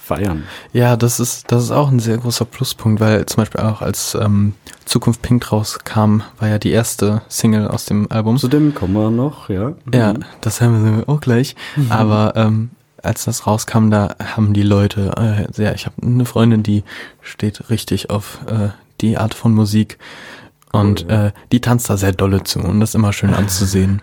feiern. Ja, das ist, das ist auch ein sehr großer Pluspunkt, weil zum Beispiel auch als ähm, Zukunft Pink rauskam, war ja die erste Single aus dem Album. Zu dem kommen wir noch, ja. Ja, Mhm. das haben wir auch gleich. Aber ähm, als das rauskam, da haben die Leute äh, sehr, ich habe eine Freundin, die steht richtig auf äh, die Art von Musik und äh, die tanzt da sehr dolle zu und das ist immer schön anzusehen.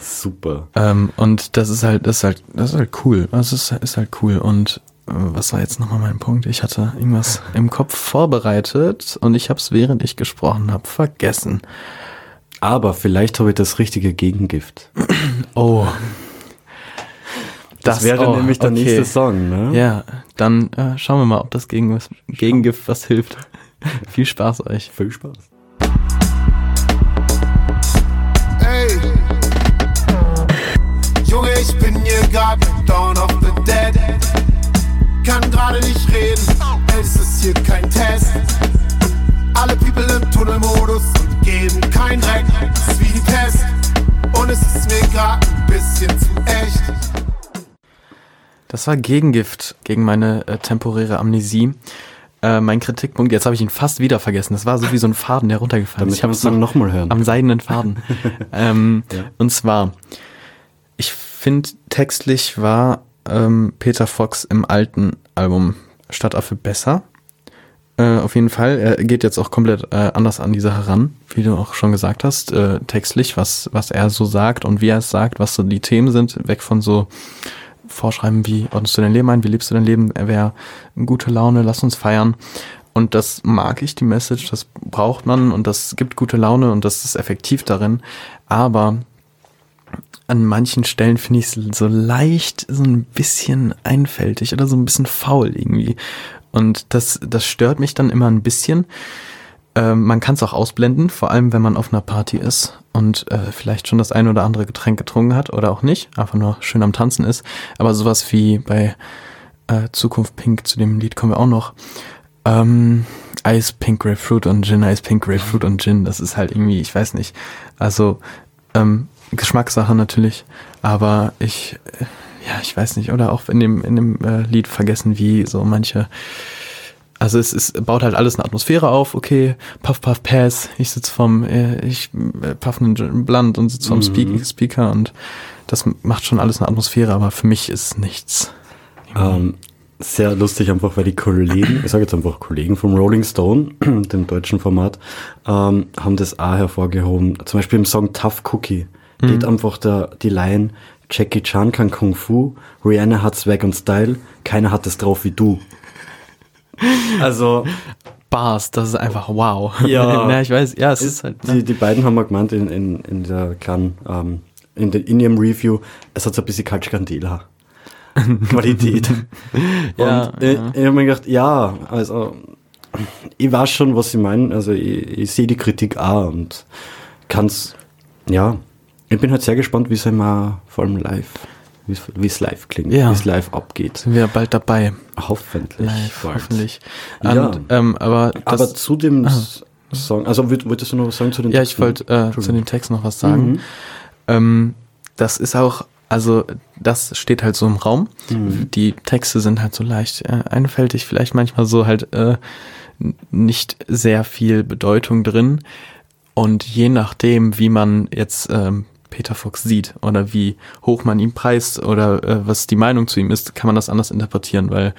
Super. Ähm, und das ist halt, das ist halt, das ist halt cool. Das ist, ist halt cool. Und was war jetzt nochmal mein Punkt? Ich hatte irgendwas im Kopf vorbereitet und ich habe es, während ich gesprochen habe, vergessen. Aber vielleicht habe ich das richtige Gegengift. Oh. Das, wäre oh, nämlich der okay. nächste Song, ne? Ja, dann äh, schauen wir mal, ob das gegen Gegengift was hilft. Viel Spaß euch. Viel Spaß. Ey. Junge, ich bin hier mit Dawn of the. Kann gerade nicht reden, es ist hier kein Test. Alle People im Tunnelmodus und geben kein Dreck. Ist wie die Pest. Und es ist mir grad ein bisschen zu echt. Das war Gegengift gegen meine äh, temporäre Amnesie. Äh, mein Kritikpunkt, jetzt habe ich ihn fast wieder vergessen. Das war so wie so ein Faden, der runtergefallen ist. Ich wir habe uns dann nochmal hören. am seidenen Faden. ähm, Ja. Und zwar, ich finde, textlich war ähm, Peter Fox im alten Album Stadtaffe besser. Äh, auf jeden Fall. Er geht jetzt auch komplett äh, anders an die Sache ran, wie du auch schon gesagt hast. Äh, textlich, was, was er so sagt und wie er es sagt, was so die Themen sind, weg von so Vorschreiben, wie ordnest du dein Leben ein, wie lebst du dein Leben, er wäre gute Laune, lass uns feiern. Und das mag ich, die Message, das braucht man und das gibt gute Laune und das ist effektiv darin. Aber an manchen Stellen finde ich es so leicht, so ein bisschen einfältig oder so ein bisschen faul irgendwie. Und das, das stört mich dann immer ein bisschen. Ähm, man kann es auch ausblenden, vor allem wenn man auf einer Party ist und äh, vielleicht schon das ein oder andere Getränk getrunken hat oder auch nicht, einfach nur schön am Tanzen ist. Aber sowas wie bei äh, Zukunft Pink, zu dem Lied kommen wir auch noch. Ähm, Ice Pink Grapefruit und Gin, Ice Pink Grapefruit und Gin, das ist halt irgendwie, ich weiß nicht. Also ähm, Geschmackssache natürlich, aber ich, äh, ja, ich weiß nicht, oder auch in dem, in dem äh, Lied vergessen, wie so manche, also es, es baut halt alles eine Atmosphäre auf, okay, Puff Puff Pass, ich sitze vom, äh, ich äh, puff einen Blunt und sitze vom Mhm. Speak Speaker und das macht schon alles eine Atmosphäre, aber für mich ist nichts. Ähm, sehr lustig, einfach weil die Kollegen, ich sage jetzt einfach Kollegen vom Rolling Stone, dem deutschen Format, ähm, haben das auch hervorgehoben. Zum Beispiel im Song Tough Cookie geht einfach der, die Line, Jackie Chan kann Kung Fu, Rihanna hat Swag und Style, keiner hat es drauf wie du. Also, Bars, das ist einfach wow. Ja. Na, ich weiß, ja, es ist halt. die, die beiden haben mal gemeint in, in, in der kleinen, ähm, in, der, in ihrem Review, es hat so ein bisschen Kaltschkandela. Qualität. Ja, und ich, ich habe mir gedacht, ja, also ich weiß schon, was sie meinen. Also ich, ich sehe die Kritik auch und kann's, ja, ich bin halt sehr gespannt, wie es immer vor allem live, wie es- live klingt, Ja. wie es live abgeht. sind wir bald dabei. Hoffentlich. Live, hoffentlich. Ja. Und, ähm, aber, Aber zu dem S- Song, also wolltest du noch was sagen zu den ja, ich Texten? wollte äh, zu dem Text noch was sagen. Mhm. Ähm, das ist auch, also das steht halt so im Raum. Mhm. Die Texte sind halt so leicht äh, einfältig, vielleicht manchmal so halt äh, nicht sehr viel Bedeutung drin. Und je nachdem, wie man jetzt ähm, Peter Fox sieht oder wie hoch man ihn preist oder äh, was die Meinung zu ihm ist, kann man das anders interpretieren, weil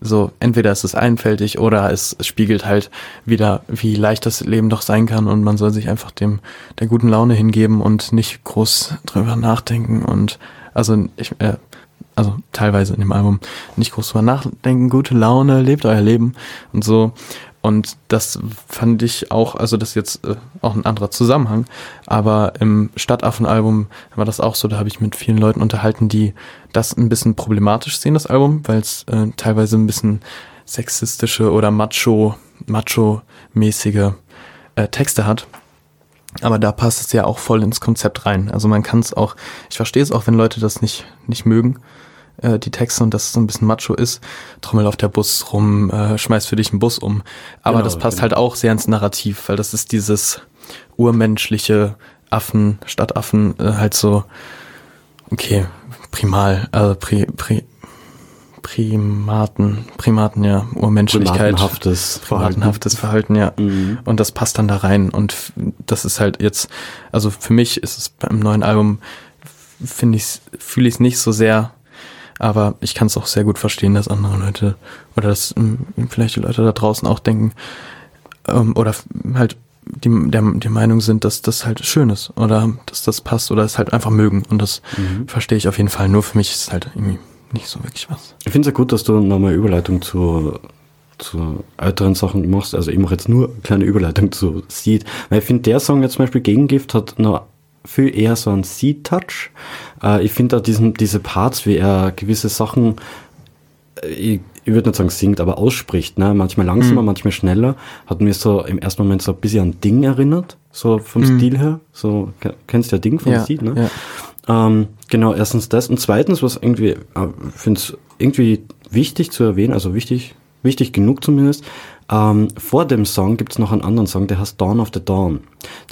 so entweder ist es einfältig oder es spiegelt halt wieder, wie leicht das Leben doch sein kann und man soll sich einfach dem der guten Laune hingeben und nicht groß drüber nachdenken und also ich äh, also teilweise in dem Album nicht groß drüber nachdenken, gute Laune, lebt euer Leben und so. Und das fand ich auch, also das ist jetzt äh, auch ein anderer Zusammenhang, aber im Stadtaffen-Album war das auch so, da habe ich mit vielen Leuten unterhalten, die das ein bisschen problematisch sehen, das Album, weil es äh, teilweise ein bisschen sexistische oder macho, macho-mäßige äh, Texte hat. Aber da passt es ja auch voll ins Konzept rein. Also man kann es auch, ich verstehe es auch, wenn Leute das nicht, nicht mögen, äh, die Texte und dass es so ein bisschen macho ist. Trommel auf der Bus rum, äh, schmeiß für dich einen Bus um. Aber Genau, das passt genau. halt auch sehr ins Narrativ, weil das ist dieses urmenschliche Affen, Stadtaffen, äh, halt so, okay, primal, also pri, pri, Primaten, Primaten, ja, Urmenschlichkeit. Primatenhaftes Verhalten. Primatenhaftes Verhalten, ja. Mhm. Und das passt dann da rein. Und das ist halt jetzt, also für mich ist es beim neuen Album, finde ich, fühle ich es nicht so sehr, aber ich kann es auch sehr gut verstehen, dass andere Leute oder dass ähm, vielleicht die Leute da draußen auch denken ähm, oder halt die, der, die Meinung sind, dass das halt schön ist oder dass das passt oder es halt einfach mögen. Und das verstehe ich auf jeden Fall. Nur für mich ist es halt irgendwie nicht so wirklich was. Ich finde es ja gut, dass du nochmal Überleitung zu, zu älteren Sachen machst. Also ich mache jetzt nur eine kleine Überleitung zu Seed. Weil ich finde, der Song jetzt zum Beispiel Gegengift hat noch viel eher so einen Seed-Touch. Äh, ich finde da diesen, diese Parts, wie er gewisse Sachen, äh, ich, ich würde nicht sagen singt, aber ausspricht. Ne? Manchmal langsamer, manchmal schneller. Hat mir so im ersten Moment so ein bisschen an Ding erinnert. So vom Stil her. So, ke- kennst du ja Ding von Ja, Seed, ne? ja. Ähm, genau, erstens das. Und zweitens, was irgendwie, äh, finde es irgendwie wichtig zu erwähnen, also wichtig, wichtig genug zumindest, ähm, vor dem Song gibt es noch einen anderen Song, der heißt Dawn of the Dawn.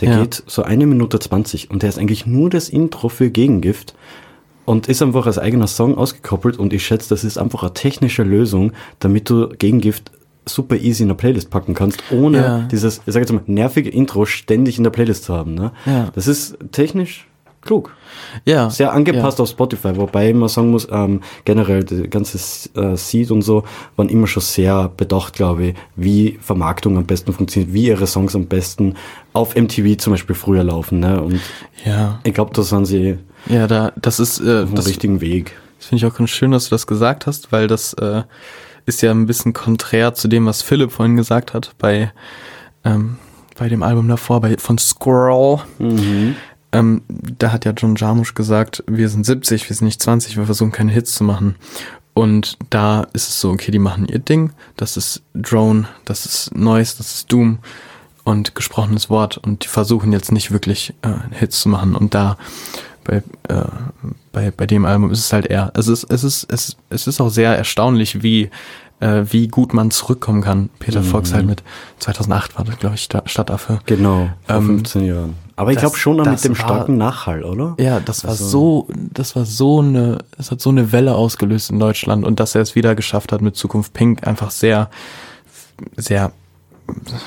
Der Ja. geht so eine Minute zwanzig und der ist eigentlich nur das Intro für Gegengift und ist einfach als eigener Song ausgekoppelt und ich schätze, das ist einfach eine technische Lösung, damit du Gegengift super easy in der Playlist packen kannst, ohne Ja. dieses, ich sag jetzt mal, nervige Intro ständig in der Playlist zu haben. Ne? Ja. Das ist technisch klug Ja. sehr angepasst ja. auf Spotify, wobei man sagen muss, ähm, generell die ganze äh, Seed und so waren immer schon sehr bedacht, glaube ich, wie Vermarktung am besten funktioniert, wie ihre Songs am besten auf MTV zum Beispiel früher laufen. Ne? Und Ja. ich glaube, da sind sie Ja, da, das ist, äh, auf dem richtigen Weg. Das finde ich auch ganz schön, dass du das gesagt hast, weil das äh, ist ja ein bisschen konträr zu dem, was Philipp vorhin gesagt hat bei, ähm, bei dem Album davor, bei, von Squirrel. Ähm, da hat ja John Jarmusch gesagt, wir sind 70, wir sind nicht 20, wir versuchen keine Hits zu machen. Und da ist es so, okay, die machen ihr Ding, das ist Drone, das ist Noise, das ist Doom und gesprochenes Wort und die versuchen jetzt nicht wirklich äh, Hits zu machen. Und da bei, äh, bei, bei dem Album ist es halt eher, es ist, es ist, es, ist- es ist auch sehr erstaunlich, wie, äh, wie gut man zurückkommen kann. Peter Fox halt mit 2008 war das, glaube ich, Stadtaffe. Genau, vor Ähm, 15 Jahren. Aber ich das- glaube schon das mit dem war- starken Nachhall, oder? Ja, das war Also- so, das war so eine, es hat so eine Welle ausgelöst in Deutschland und dass er es wieder geschafft hat mit Zukunft Pink einfach sehr, sehr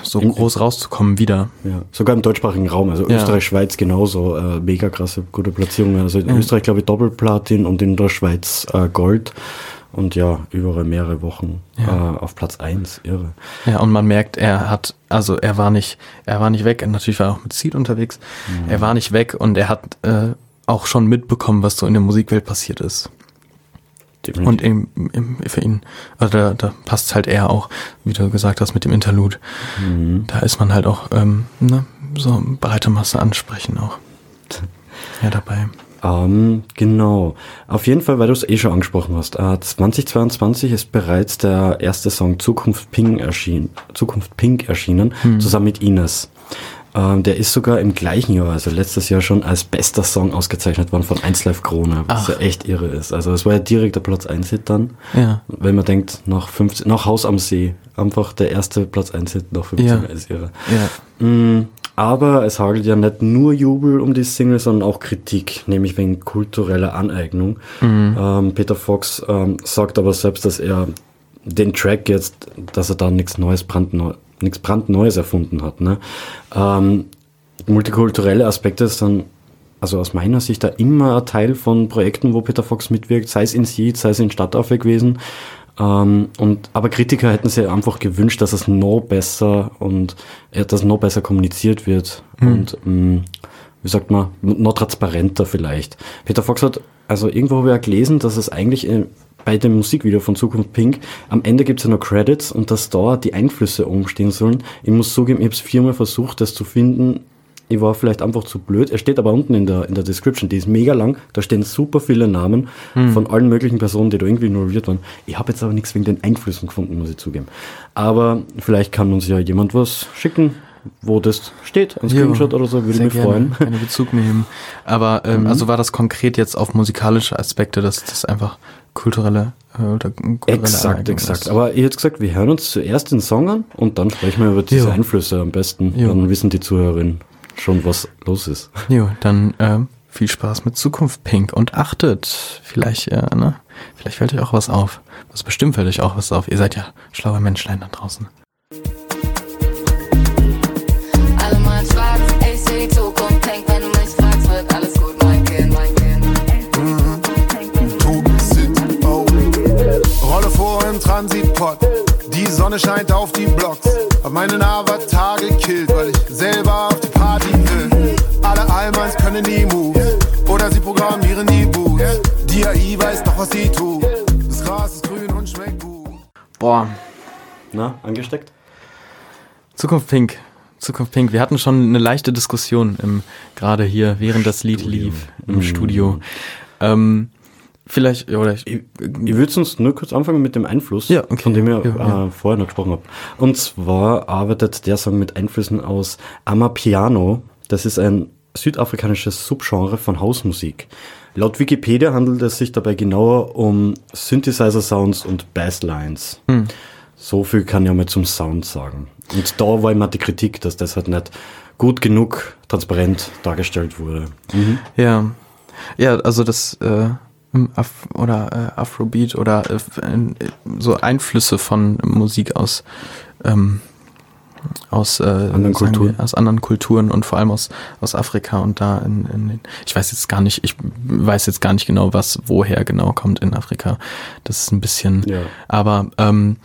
so In- groß rauszukommen wieder. Ja, sogar im deutschsprachigen Raum, also Ja. Österreich, Schweiz genauso, äh, mega krasse, gute Platzierungen. Also in Mhm. Österreich glaube ich Doppelplatin und in der Schweiz äh, Gold. Und ja, über mehrere Wochen Ja. äh, auf Platz 1, irre. Ja, und man merkt, er hat, also er war nicht, er war nicht weg. Natürlich war er auch mit Seed unterwegs. Er war nicht weg und er hat äh, auch schon mitbekommen, was so in der Musikwelt passiert ist. Definitiv. Und im, im, für ihn, also da, da passt halt eher auch, wie du gesagt hast, mit dem Interlude. Mhm. Da ist man halt auch ähm, ne, so breite Masse ansprechen auch. Ja, dabei. Ähm, genau. Auf jeden Fall, weil du es eh schon angesprochen hast. Äh, 2022 ist bereits der erste Song Zukunft Pink erschienen, Zukunft Pink erschienen, zusammen mit Ines. Ähm, der ist sogar im gleichen Jahr, also letztes Jahr schon als bester Song ausgezeichnet worden von 1 Live Krone, was Ach. ja echt irre ist. Also es war ja direkt der Platz 1 Hit dann. Ja. Wenn man denkt, nach 15, nach Haus am See, einfach der erste Platz 1 Hit nach 15 Ja. Ist irre. Ja. Mm, Aber es hagelt ja nicht nur Jubel um die Single, sondern auch Kritik, nämlich wegen kultureller Aneignung. Ähm, Peter Fox ähm, sagt aber selbst, dass er den Track jetzt, dass er da nichts Neues, brandneu, nichts brandneues erfunden hat. Ne? Ähm, multikulturelle Aspekte ist dann, also aus meiner Sicht, da immer ein Teil von Projekten, wo Peter Fox mitwirkt, sei es in Seed, sei es in Stadtaffe gewesen. Ähm, und, aber Kritiker hätten sich einfach gewünscht, dass es noch besser und ja, dass noch besser kommuniziert wird und mh, wie sagt man, noch transparenter vielleicht. Peter Fox hat, also irgendwo habe ich ja gelesen, dass es eigentlich äh, bei dem Musikvideo von Zukunft Pink am Ende gibt es ja noch Credits und dass da die Einflüsse umstehen sollen. Ich muss zugeben, ich habe es viermal versucht, das zu finden. Ich war vielleicht einfach zu blöd. Er steht aber unten in der, in der Description, die ist mega lang. Da stehen super viele Namen von allen möglichen Personen, die da irgendwie involviert waren. Ich habe jetzt aber nichts wegen den Einflüssen gefunden, muss ich zugeben. Aber vielleicht kann uns ja jemand was schicken, wo das steht, ein Screenshot oder so, würde mich gerne, freuen. Keine Bezug nehmen. Aber ähm, also war das konkret jetzt auf musikalische Aspekte, dass das einfach kulturelle äh, oder kulturelle Exakt, Aneignung exakt. ist. Aber ich hätte gesagt, wir hören uns zuerst den Song an und dann sprechen wir über diese Jo. Einflüsse am besten. Jo. Dann wissen die Zuhörerinnen schon, was los ist. Jo, dann ähm, viel Spaß mit Zukunft Pink und achtet, vielleicht, äh, ne, vielleicht fällt euch auch was auf. Was bestimmt fällt euch auch was auf. Ihr seid ja schlaue Menschlein da draußen. Alle mal schwarz, ich seh die Zukunft, denk, wenn du mich fragst, wird alles gut, mein Kind, mein Kind. Oh. Rolle vor im Transitpot. Die Sonne scheint auf die Blocks. Hab meinen Avatar gekillt, weil ich Boah, Na, angesteckt? Zukunft Pink. Zukunft Pink. Wir hatten schon eine leichte Diskussion im, gerade hier, während das Lied lief, im Studio. Ähm, vielleicht, oder ich, Ich, ich würde uns nur kurz anfangen mit dem Einfluss, Ja, okay. von dem ich Ja, ja. Äh, vorher noch gesprochen habe. Und zwar arbeitet der Song mit Einflüssen aus Amapiano. Das ist ein südafrikanisches Subgenre von Hausmusik. Laut Wikipedia handelt es sich dabei genauer um Synthesizer-Sounds und Basslines. Hm. So viel kann ich mal zum Sound sagen. Und da war immer die Kritik, dass das halt nicht gut genug transparent dargestellt wurde. ja, ja, also das, äh, Af oder äh, Afrobeat oder äh, äh, so Einflüsse von Musik aus, ähm, aus, äh, sagen Kulturen. Wir, aus anderen Kulturen und vor allem aus, aus Afrika und da in, in den, ich weiß jetzt gar nicht, ich weiß jetzt gar nicht genau, was woher genau kommt in Afrika. Das ist ein bisschen, Ja. aber ähm,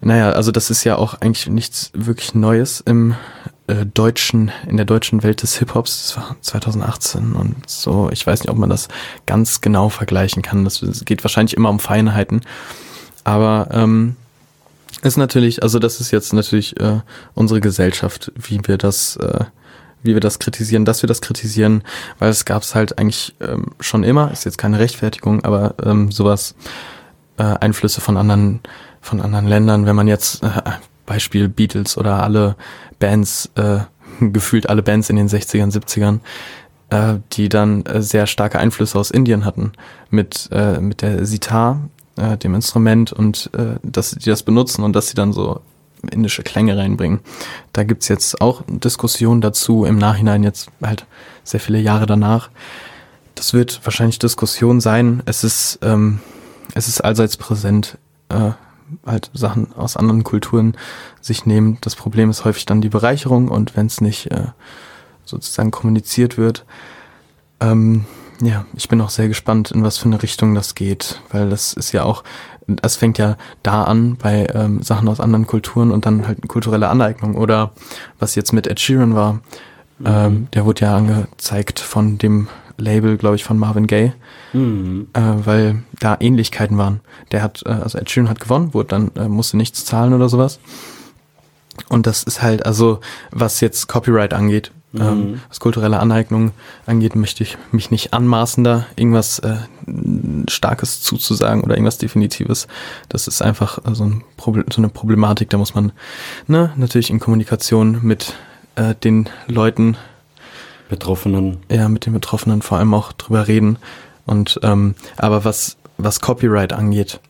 naja, also das ist ja auch eigentlich nichts wirklich Neues im äh, deutschen, in der deutschen Welt des Hip-Hops. Das war 2018 und so. Ich weiß nicht, ob man das ganz genau vergleichen kann. Das, es geht wahrscheinlich immer um Feinheiten. Aber ähm, ist natürlich, also das ist jetzt natürlich äh, unsere Gesellschaft, wie wir das, äh, wie wir das kritisieren, dass wir das kritisieren, weil es gab es halt eigentlich ähm, schon immer, ist jetzt keine Rechtfertigung, aber ähm, sowas, äh, Einflüsse von anderen, von anderen Ländern, wenn man jetzt, äh, Beispiel Beatles oder alle Bands, äh, gefühlt alle Bands in den 60ern, 70ern, äh, die dann äh, sehr starke Einflüsse aus Indien hatten, mit, äh, mit der Sitar, äh, dem Instrument und äh, dass die das benutzen und dass sie dann so indische Klänge reinbringen. Da gibt's jetzt auch Diskussionen dazu, im Nachhinein jetzt halt sehr viele Jahre danach. Das wird wahrscheinlich Diskussion sein. Es ist, ähm, es ist allseits präsent, äh, halt Sachen aus anderen Kulturen sich nehmen. Das Problem ist häufig dann die Bereicherung und wenn es nicht äh, sozusagen kommuniziert wird. Ähm, Ja, ich bin auch sehr gespannt, in was für eine Richtung das geht, weil das ist ja auch, das fängt ja da an bei ähm, Sachen aus anderen Kulturen und dann halt kulturelle Aneignung oder was jetzt mit Ed Sheeran war, ähm, der wurde ja angezeigt von dem Label, glaube ich, von Marvin Gaye, Mhm. äh, weil da Ähnlichkeiten waren. Der hat, äh, also Ed Sheeran hat gewonnen, wurde dann, äh, musste nichts zahlen oder sowas. Und das ist halt, also was jetzt Copyright angeht, ähm, was kulturelle Aneignung angeht, möchte ich mich nicht anmaßen, da irgendwas äh, Starkes zuzusagen oder irgendwas Definitives. Das ist einfach äh, so, ein Proble so eine Problematik, da muss man ne, natürlich in Kommunikation mit äh, den Leuten Betroffenen. ja, mit den Betroffenen vor allem auch drüber reden. Und ähm, aber was was Copyright angeht,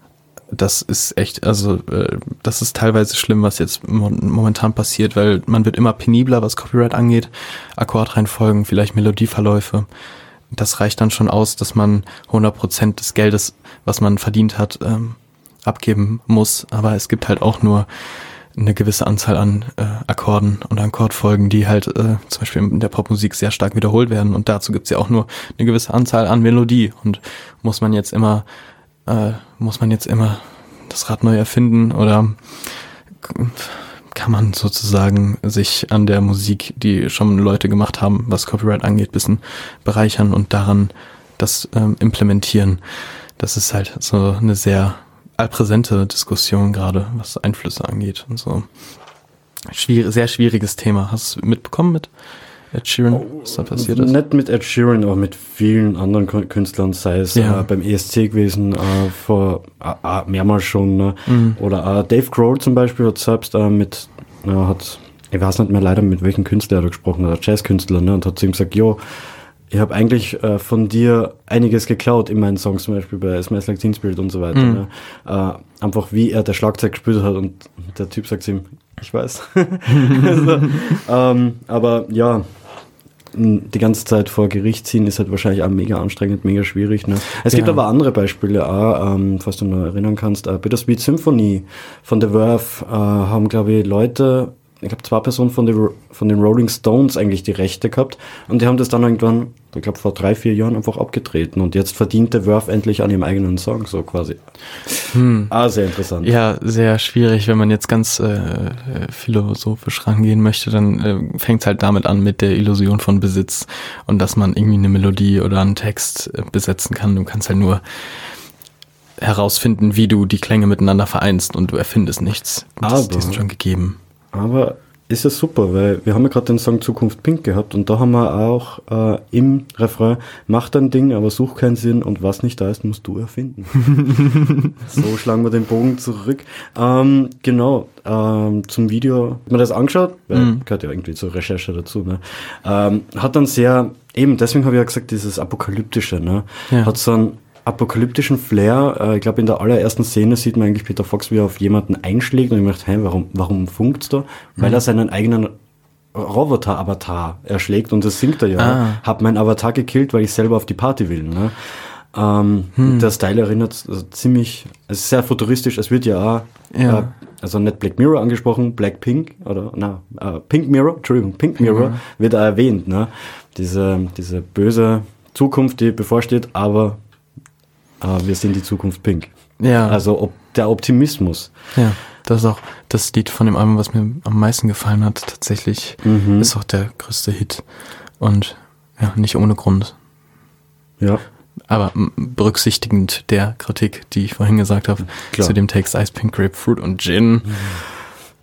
das ist echt, also äh, das ist teilweise schlimm, was jetzt mo momentan passiert, weil man wird immer penibler, was Copyright angeht. Akkordreihenfolgen, vielleicht Melodieverläufe. Das reicht dann schon aus, dass man 100% des Geldes, was man verdient hat, ähm, abgeben muss. Aber es gibt halt auch nur eine gewisse Anzahl an äh, Akkorden und Akkordfolgen, die halt äh, zum Beispiel in der Popmusik sehr stark wiederholt werden. Und dazu gibt's ja auch nur eine gewisse Anzahl an Melodie. Und muss man jetzt immer, äh, muss man jetzt immer das Rad neu erfinden oder kann man sozusagen sich an der Musik, die schon Leute gemacht haben, was Copyright angeht, bisschen bereichern und daran das ähm, implementieren. Das ist halt so eine sehr allpräsente Diskussion gerade, was Einflüsse angeht und so. Schwier sehr schwieriges Thema. Hast du mitbekommen mit Ed Sheeran, was da passiert ist? Nicht mit Ed Sheeran, aber mit vielen anderen Kün- Künstlern, sei es Ja. äh, beim ESC gewesen, äh, vor äh, mehrmals schon. Ne? Mhm. Oder äh, Dave Grohl zum Beispiel hat selbst äh, mit, äh, hat, ich weiß nicht mehr leider, mit welchem Künstler er gesprochen hat, Jazzkünstler, ne? und hat zu ihm gesagt, jo, ich habe eigentlich von dir einiges geklaut in meinen Songs, zum Beispiel bei Smells Like Teen Spirit und so weiter. Mhm. Ne? Einfach wie er der Schlagzeug gespielt hat und der Typ sagt zu ihm, ich weiß. also, ähm, aber ja, die ganze Zeit vor Gericht ziehen ist halt wahrscheinlich auch mega anstrengend, mega schwierig. Ne? Es gibt Ja. aber andere Beispiele auch, ähm, falls du noch erinnern kannst. Äh, Bittersweet Symphony von The Verve äh, haben, glaube ich, Leute, ich glaube zwei Personen von, den von den Rolling Stones eigentlich die Rechte gehabt und die haben das dann irgendwann, ich glaube vor drei, vier Jahren einfach abgetreten und jetzt verdient The Verve endlich an ihrem eigenen Song, so quasi. Hm. Ah, sehr interessant. Ja, sehr schwierig, wenn man jetzt ganz äh, äh, philosophisch rangehen möchte, dann äh, fängt es halt damit an mit der Illusion von Besitz und dass man irgendwie eine Melodie oder einen Text äh, besetzen kann. Du kannst halt nur herausfinden, wie du die Klänge miteinander vereinst und du erfindest nichts. Das, Aber- die sind schon gegeben. Aber ist ja super, weil wir haben ja gerade den Song Zukunft Pink gehabt und da haben wir auch äh, im Refrain, mach dein Ding, aber such keinen Sinn und was nicht da ist, musst du erfinden. so schlagen wir den Bogen zurück. Ähm, genau, ähm, zum Video, hat man das angeschaut, weil Mhm. gehört ja irgendwie zur Recherche dazu, ne? ähm, hat dann sehr, eben deswegen habe ich ja gesagt, dieses Apokalyptische, ne? Ja. hat so einen apokalyptischen Flair. Äh, ich glaube, in der allerersten Szene sieht man eigentlich Peter Fox, wie er auf jemanden einschlägt und ich gedacht, hey, warum, warum funkt's da? Weil er seinen eigenen Roboter-Avatar erschlägt und das singt er ja. Ah. Hab meinen Avatar gekillt, weil ich selber auf die Party will. Ne? Ähm, Der Style erinnert also ziemlich, es ist sehr futuristisch, es wird ja auch, Ja. Äh, also nicht Black Mirror angesprochen, Black Pink oder na, äh, Pink Mirror, Entschuldigung, Pink Mirror wird auch erwähnt, ne? Diese, diese böse Zukunft, die bevorsteht, aber äh, wir sind die Zukunft Pink. Ja. Also ob, der Optimismus. Ja, das ist auch das Lied von dem Album, was mir am meisten gefallen hat. Tatsächlich Mhm. ist auch der größte Hit. Und ja, nicht ohne Grund. Ja. Aber berücksichtigend der Kritik, die ich vorhin gesagt habe, Klar. zu dem Text Ice Pink Grapefruit und Gin.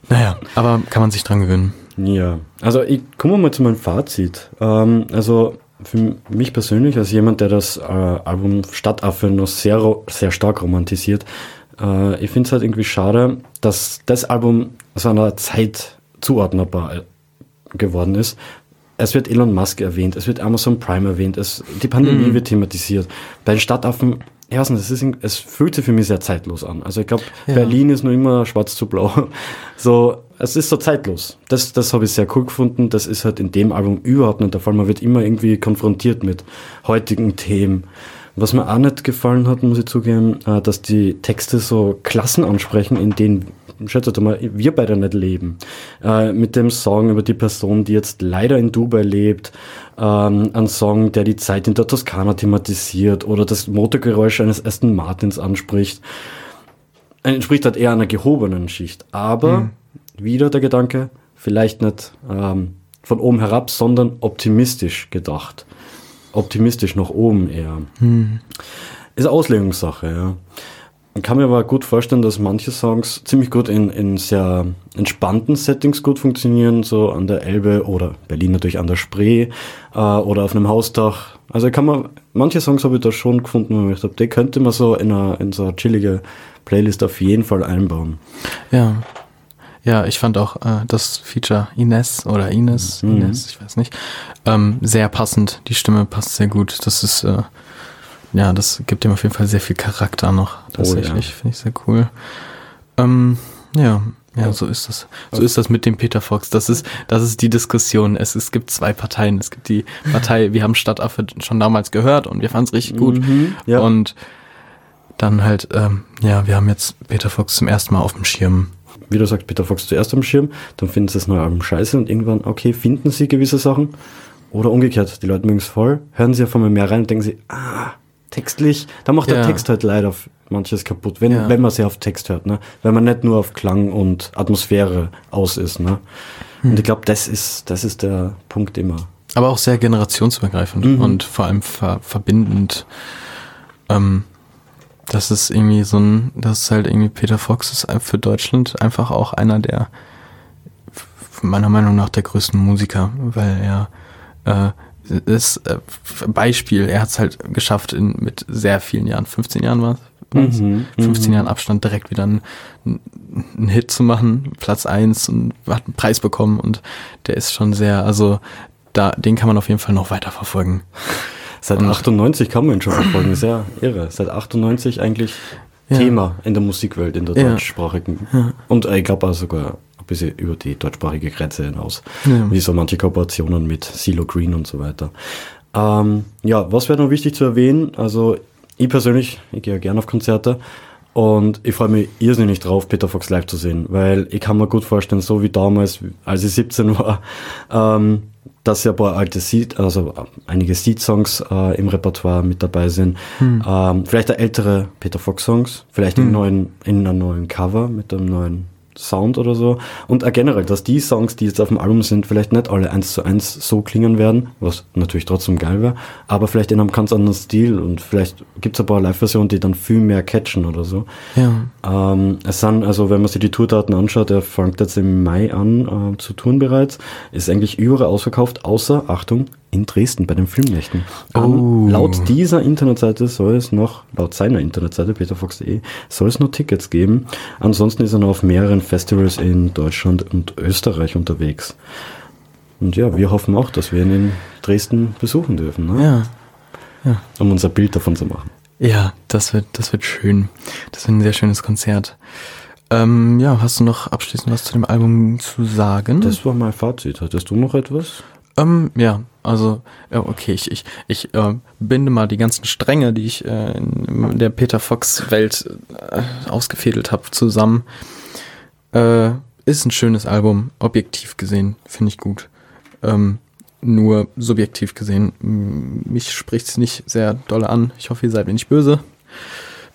Naja, aber kann man sich dran gewöhnen. Ja, also ich komme mal zu meinem Fazit. Ähm, also für mich persönlich, als jemand, der das äh, Album Stadtaffe noch sehr, sehr stark romantisiert, äh, ich finde es halt irgendwie schade, dass das Album so einer Zeit zuordnenbar äh, geworden ist. Es wird Elon Musk erwähnt, es wird Amazon Prime erwähnt, es, die Pandemie wird thematisiert. Bei den Stadtaffen, nicht, es, ist, es fühlt sich für mich sehr zeitlos an. Also ich glaube, Ja. Berlin ist nur immer schwarz zu blau. So, es ist so zeitlos. Das, das habe ich sehr cool gefunden. Das ist halt in dem Album überhaupt nicht der Fall. Man wird immer irgendwie konfrontiert mit heutigen Themen. Was mir auch nicht gefallen hat, muss ich zugeben, äh, dass die Texte so Klassen ansprechen, in denen schätze mal, wir beide nicht leben. Äh, mit dem Song über die Person, die jetzt leider in Dubai lebt, ähm, ein Song, der die Zeit in der Toskana thematisiert oder das Motorgeräusch eines Aston Martins anspricht, entspricht halt eher einer gehobenen Schicht. Aber wieder der Gedanke, vielleicht nicht ähm, von oben herab, sondern optimistisch gedacht. Optimistisch nach oben eher. Ist Auslegungssache, ja. Man kann mir aber gut vorstellen, dass manche Songs ziemlich gut in, in sehr entspannten Settings gut funktionieren, so an der Elbe oder Berlin natürlich an der Spree äh, oder auf einem Hausdach. Also kann man, manche Songs habe ich da schon gefunden, wo ich gedacht habe, die könnte man so in, eine, in so eine chillige Playlist auf jeden Fall einbauen. Ja. Ja, ich fand auch äh, das Feature Ines oder Ines, Mhm. Ines, ich weiß nicht, ähm, sehr passend. Die Stimme passt sehr gut. Das ist, äh, ja, das gibt ihm auf jeden Fall sehr viel Charakter noch. Tatsächlich, ja. finde ich sehr cool. Ähm, ja, ja, so ist das. So ist das mit dem Peter Fox. Das ist, das ist die Diskussion. Es, es gibt zwei Parteien. Es gibt die Partei, wir haben Stadtaffe schon damals gehört und wir fanden es richtig gut. Mhm, ja. Und dann halt, ähm, ja, wir haben jetzt Peter Fox zum ersten Mal auf dem Schirm. Wie du sagst, Peter Fox zuerst am Schirm, dann finden sie das neue Album scheiße und irgendwann, okay, finden sie gewisse Sachen. Oder umgekehrt, die Leute mögen es voll, hören sie auf einmal mehr rein und denken sie, ah, textlich, da macht der Ja. Text halt leider manches kaputt, wenn, Ja. wenn man sehr auf Text hört, ne? Wenn man nicht nur auf Klang und Atmosphäre aus ist, ne? Hm. Und ich glaube, das ist, das ist der Punkt immer. Aber auch sehr generationsübergreifend Mhm. und vor allem ver verbindend. Ähm, das ist irgendwie so ein, das ist halt irgendwie Peter Fox ist für Deutschland einfach auch einer der, meiner Meinung nach der größten Musiker, weil er äh, ist äh, Beispiel, er hat es halt geschafft in, mit sehr vielen Jahren, 15 Jahren war es, Mhm, 15 mhm. Jahren Abstand direkt wieder einen, einen Hit zu machen, Platz eins und hat einen Preis bekommen und der ist schon sehr, also da, den kann man auf jeden Fall noch weiter verfolgen. Seit Und- 98 kann man ihn schon verfolgen, sehr irre. Seit 98 eigentlich Ja. Thema in der Musikwelt, in der Ja. deutschsprachigen. Und äh, ich glaube auch sogar bisschen über die deutschsprachige Grenze hinaus. Ja. Wie so manche Kooperationen mit CeeLo Green und so weiter. Ähm, ja, was wäre noch wichtig zu erwähnen? Also ich persönlich, ich gehe ja gerne auf Konzerte und ich freue mich irrsinnig drauf, Peter Fox live zu sehen, weil ich kann mir gut vorstellen, so wie damals, als ich 17 war, ähm, dass ja ein paar alte Seed, also äh, einige Seed-Songs äh, im Repertoire mit dabei sind. Ähm, vielleicht auch ältere Peter Fox-Songs, vielleicht in, neuen, in einem neuen Cover mit einem neuen Sound oder so. Und auch generell, dass die Songs, die jetzt auf dem Album sind, vielleicht nicht alle eins zu eins so klingen werden, was natürlich trotzdem geil wäre, aber vielleicht in einem ganz anderen Stil und vielleicht gibt es ein paar Live-Versionen, die dann viel mehr catchen oder so. Ja. Ähm, es sind, also wenn man sich die Tourdaten anschaut, der fängt jetzt im Mai an äh, zu tun bereits, ist eigentlich überall ausverkauft, außer, Achtung, in Dresden bei den Filmnächten. Oh. Laut dieser Internetseite soll es noch, laut seiner Internetseite, peterfox.de, soll es noch Tickets geben. Ansonsten ist er noch auf mehreren Festivals in Deutschland und Österreich unterwegs. Und ja, wir hoffen auch, dass wir ihn in Dresden besuchen dürfen, ne? Ja. um unser Bild davon zu machen. Ja, das wird, das wird schön. Das wird ein sehr schönes Konzert. Ähm, ja, hast du noch abschließend was zu dem Album zu sagen? Das war mein Fazit. Hattest du noch etwas? Ähm, ja, also, okay, ich, ich, ich äh, binde mal die ganzen Stränge, die ich äh, in der Peter Fox-Welt äh, ausgefädelt habe, zusammen. Äh, ist ein schönes Album, objektiv gesehen, finde ich gut. Ähm, nur subjektiv gesehen, m- mich spricht es nicht sehr doll an. Ich hoffe, ihr seid mir nicht böse.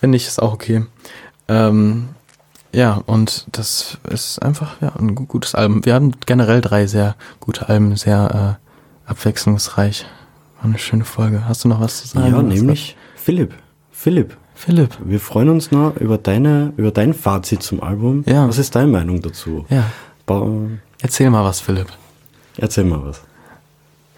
Wenn nicht, ist auch okay. Ähm, ja, und das ist einfach ja, ein gu- gutes Album. Wir haben generell drei sehr gute Alben, sehr äh, abwechslungsreich. War eine schöne Folge. Hast du noch was zu sagen? ja, nämlich Philipp. Philipp, Philipp. wir freuen uns noch über deine, über dein Fazit zum Album. Ja. Was ist deine Meinung dazu? Ja, Ba erzähl mal was, Philipp. Erzähl mal was.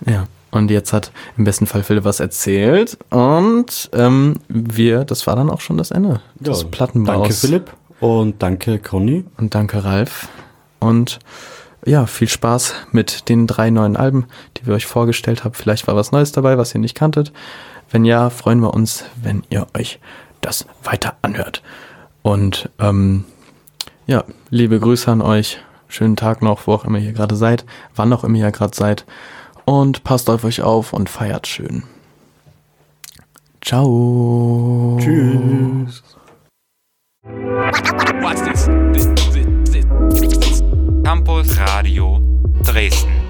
Ja. Und jetzt hat im besten Fall Philipp was erzählt. Und ähm, wir, das war dann auch schon das Ende des Ja, Plattenbaus. Danke Philipp und danke Conny. Und danke, Ralf. Und ja, viel Spaß mit den drei neuen Alben, die wir euch vorgestellt haben. Vielleicht war was Neues dabei, was ihr nicht kanntet. Wenn ja, freuen wir uns, wenn ihr euch das weiter anhört. Und ähm, ja, liebe Grüße an euch. Schönen Tag noch, wo auch immer ihr gerade seid, wann auch immer ihr gerade seid. Und passt auf euch auf und feiert schön. Ciao. Tschüss. Watch this. Campus Radio Dresden.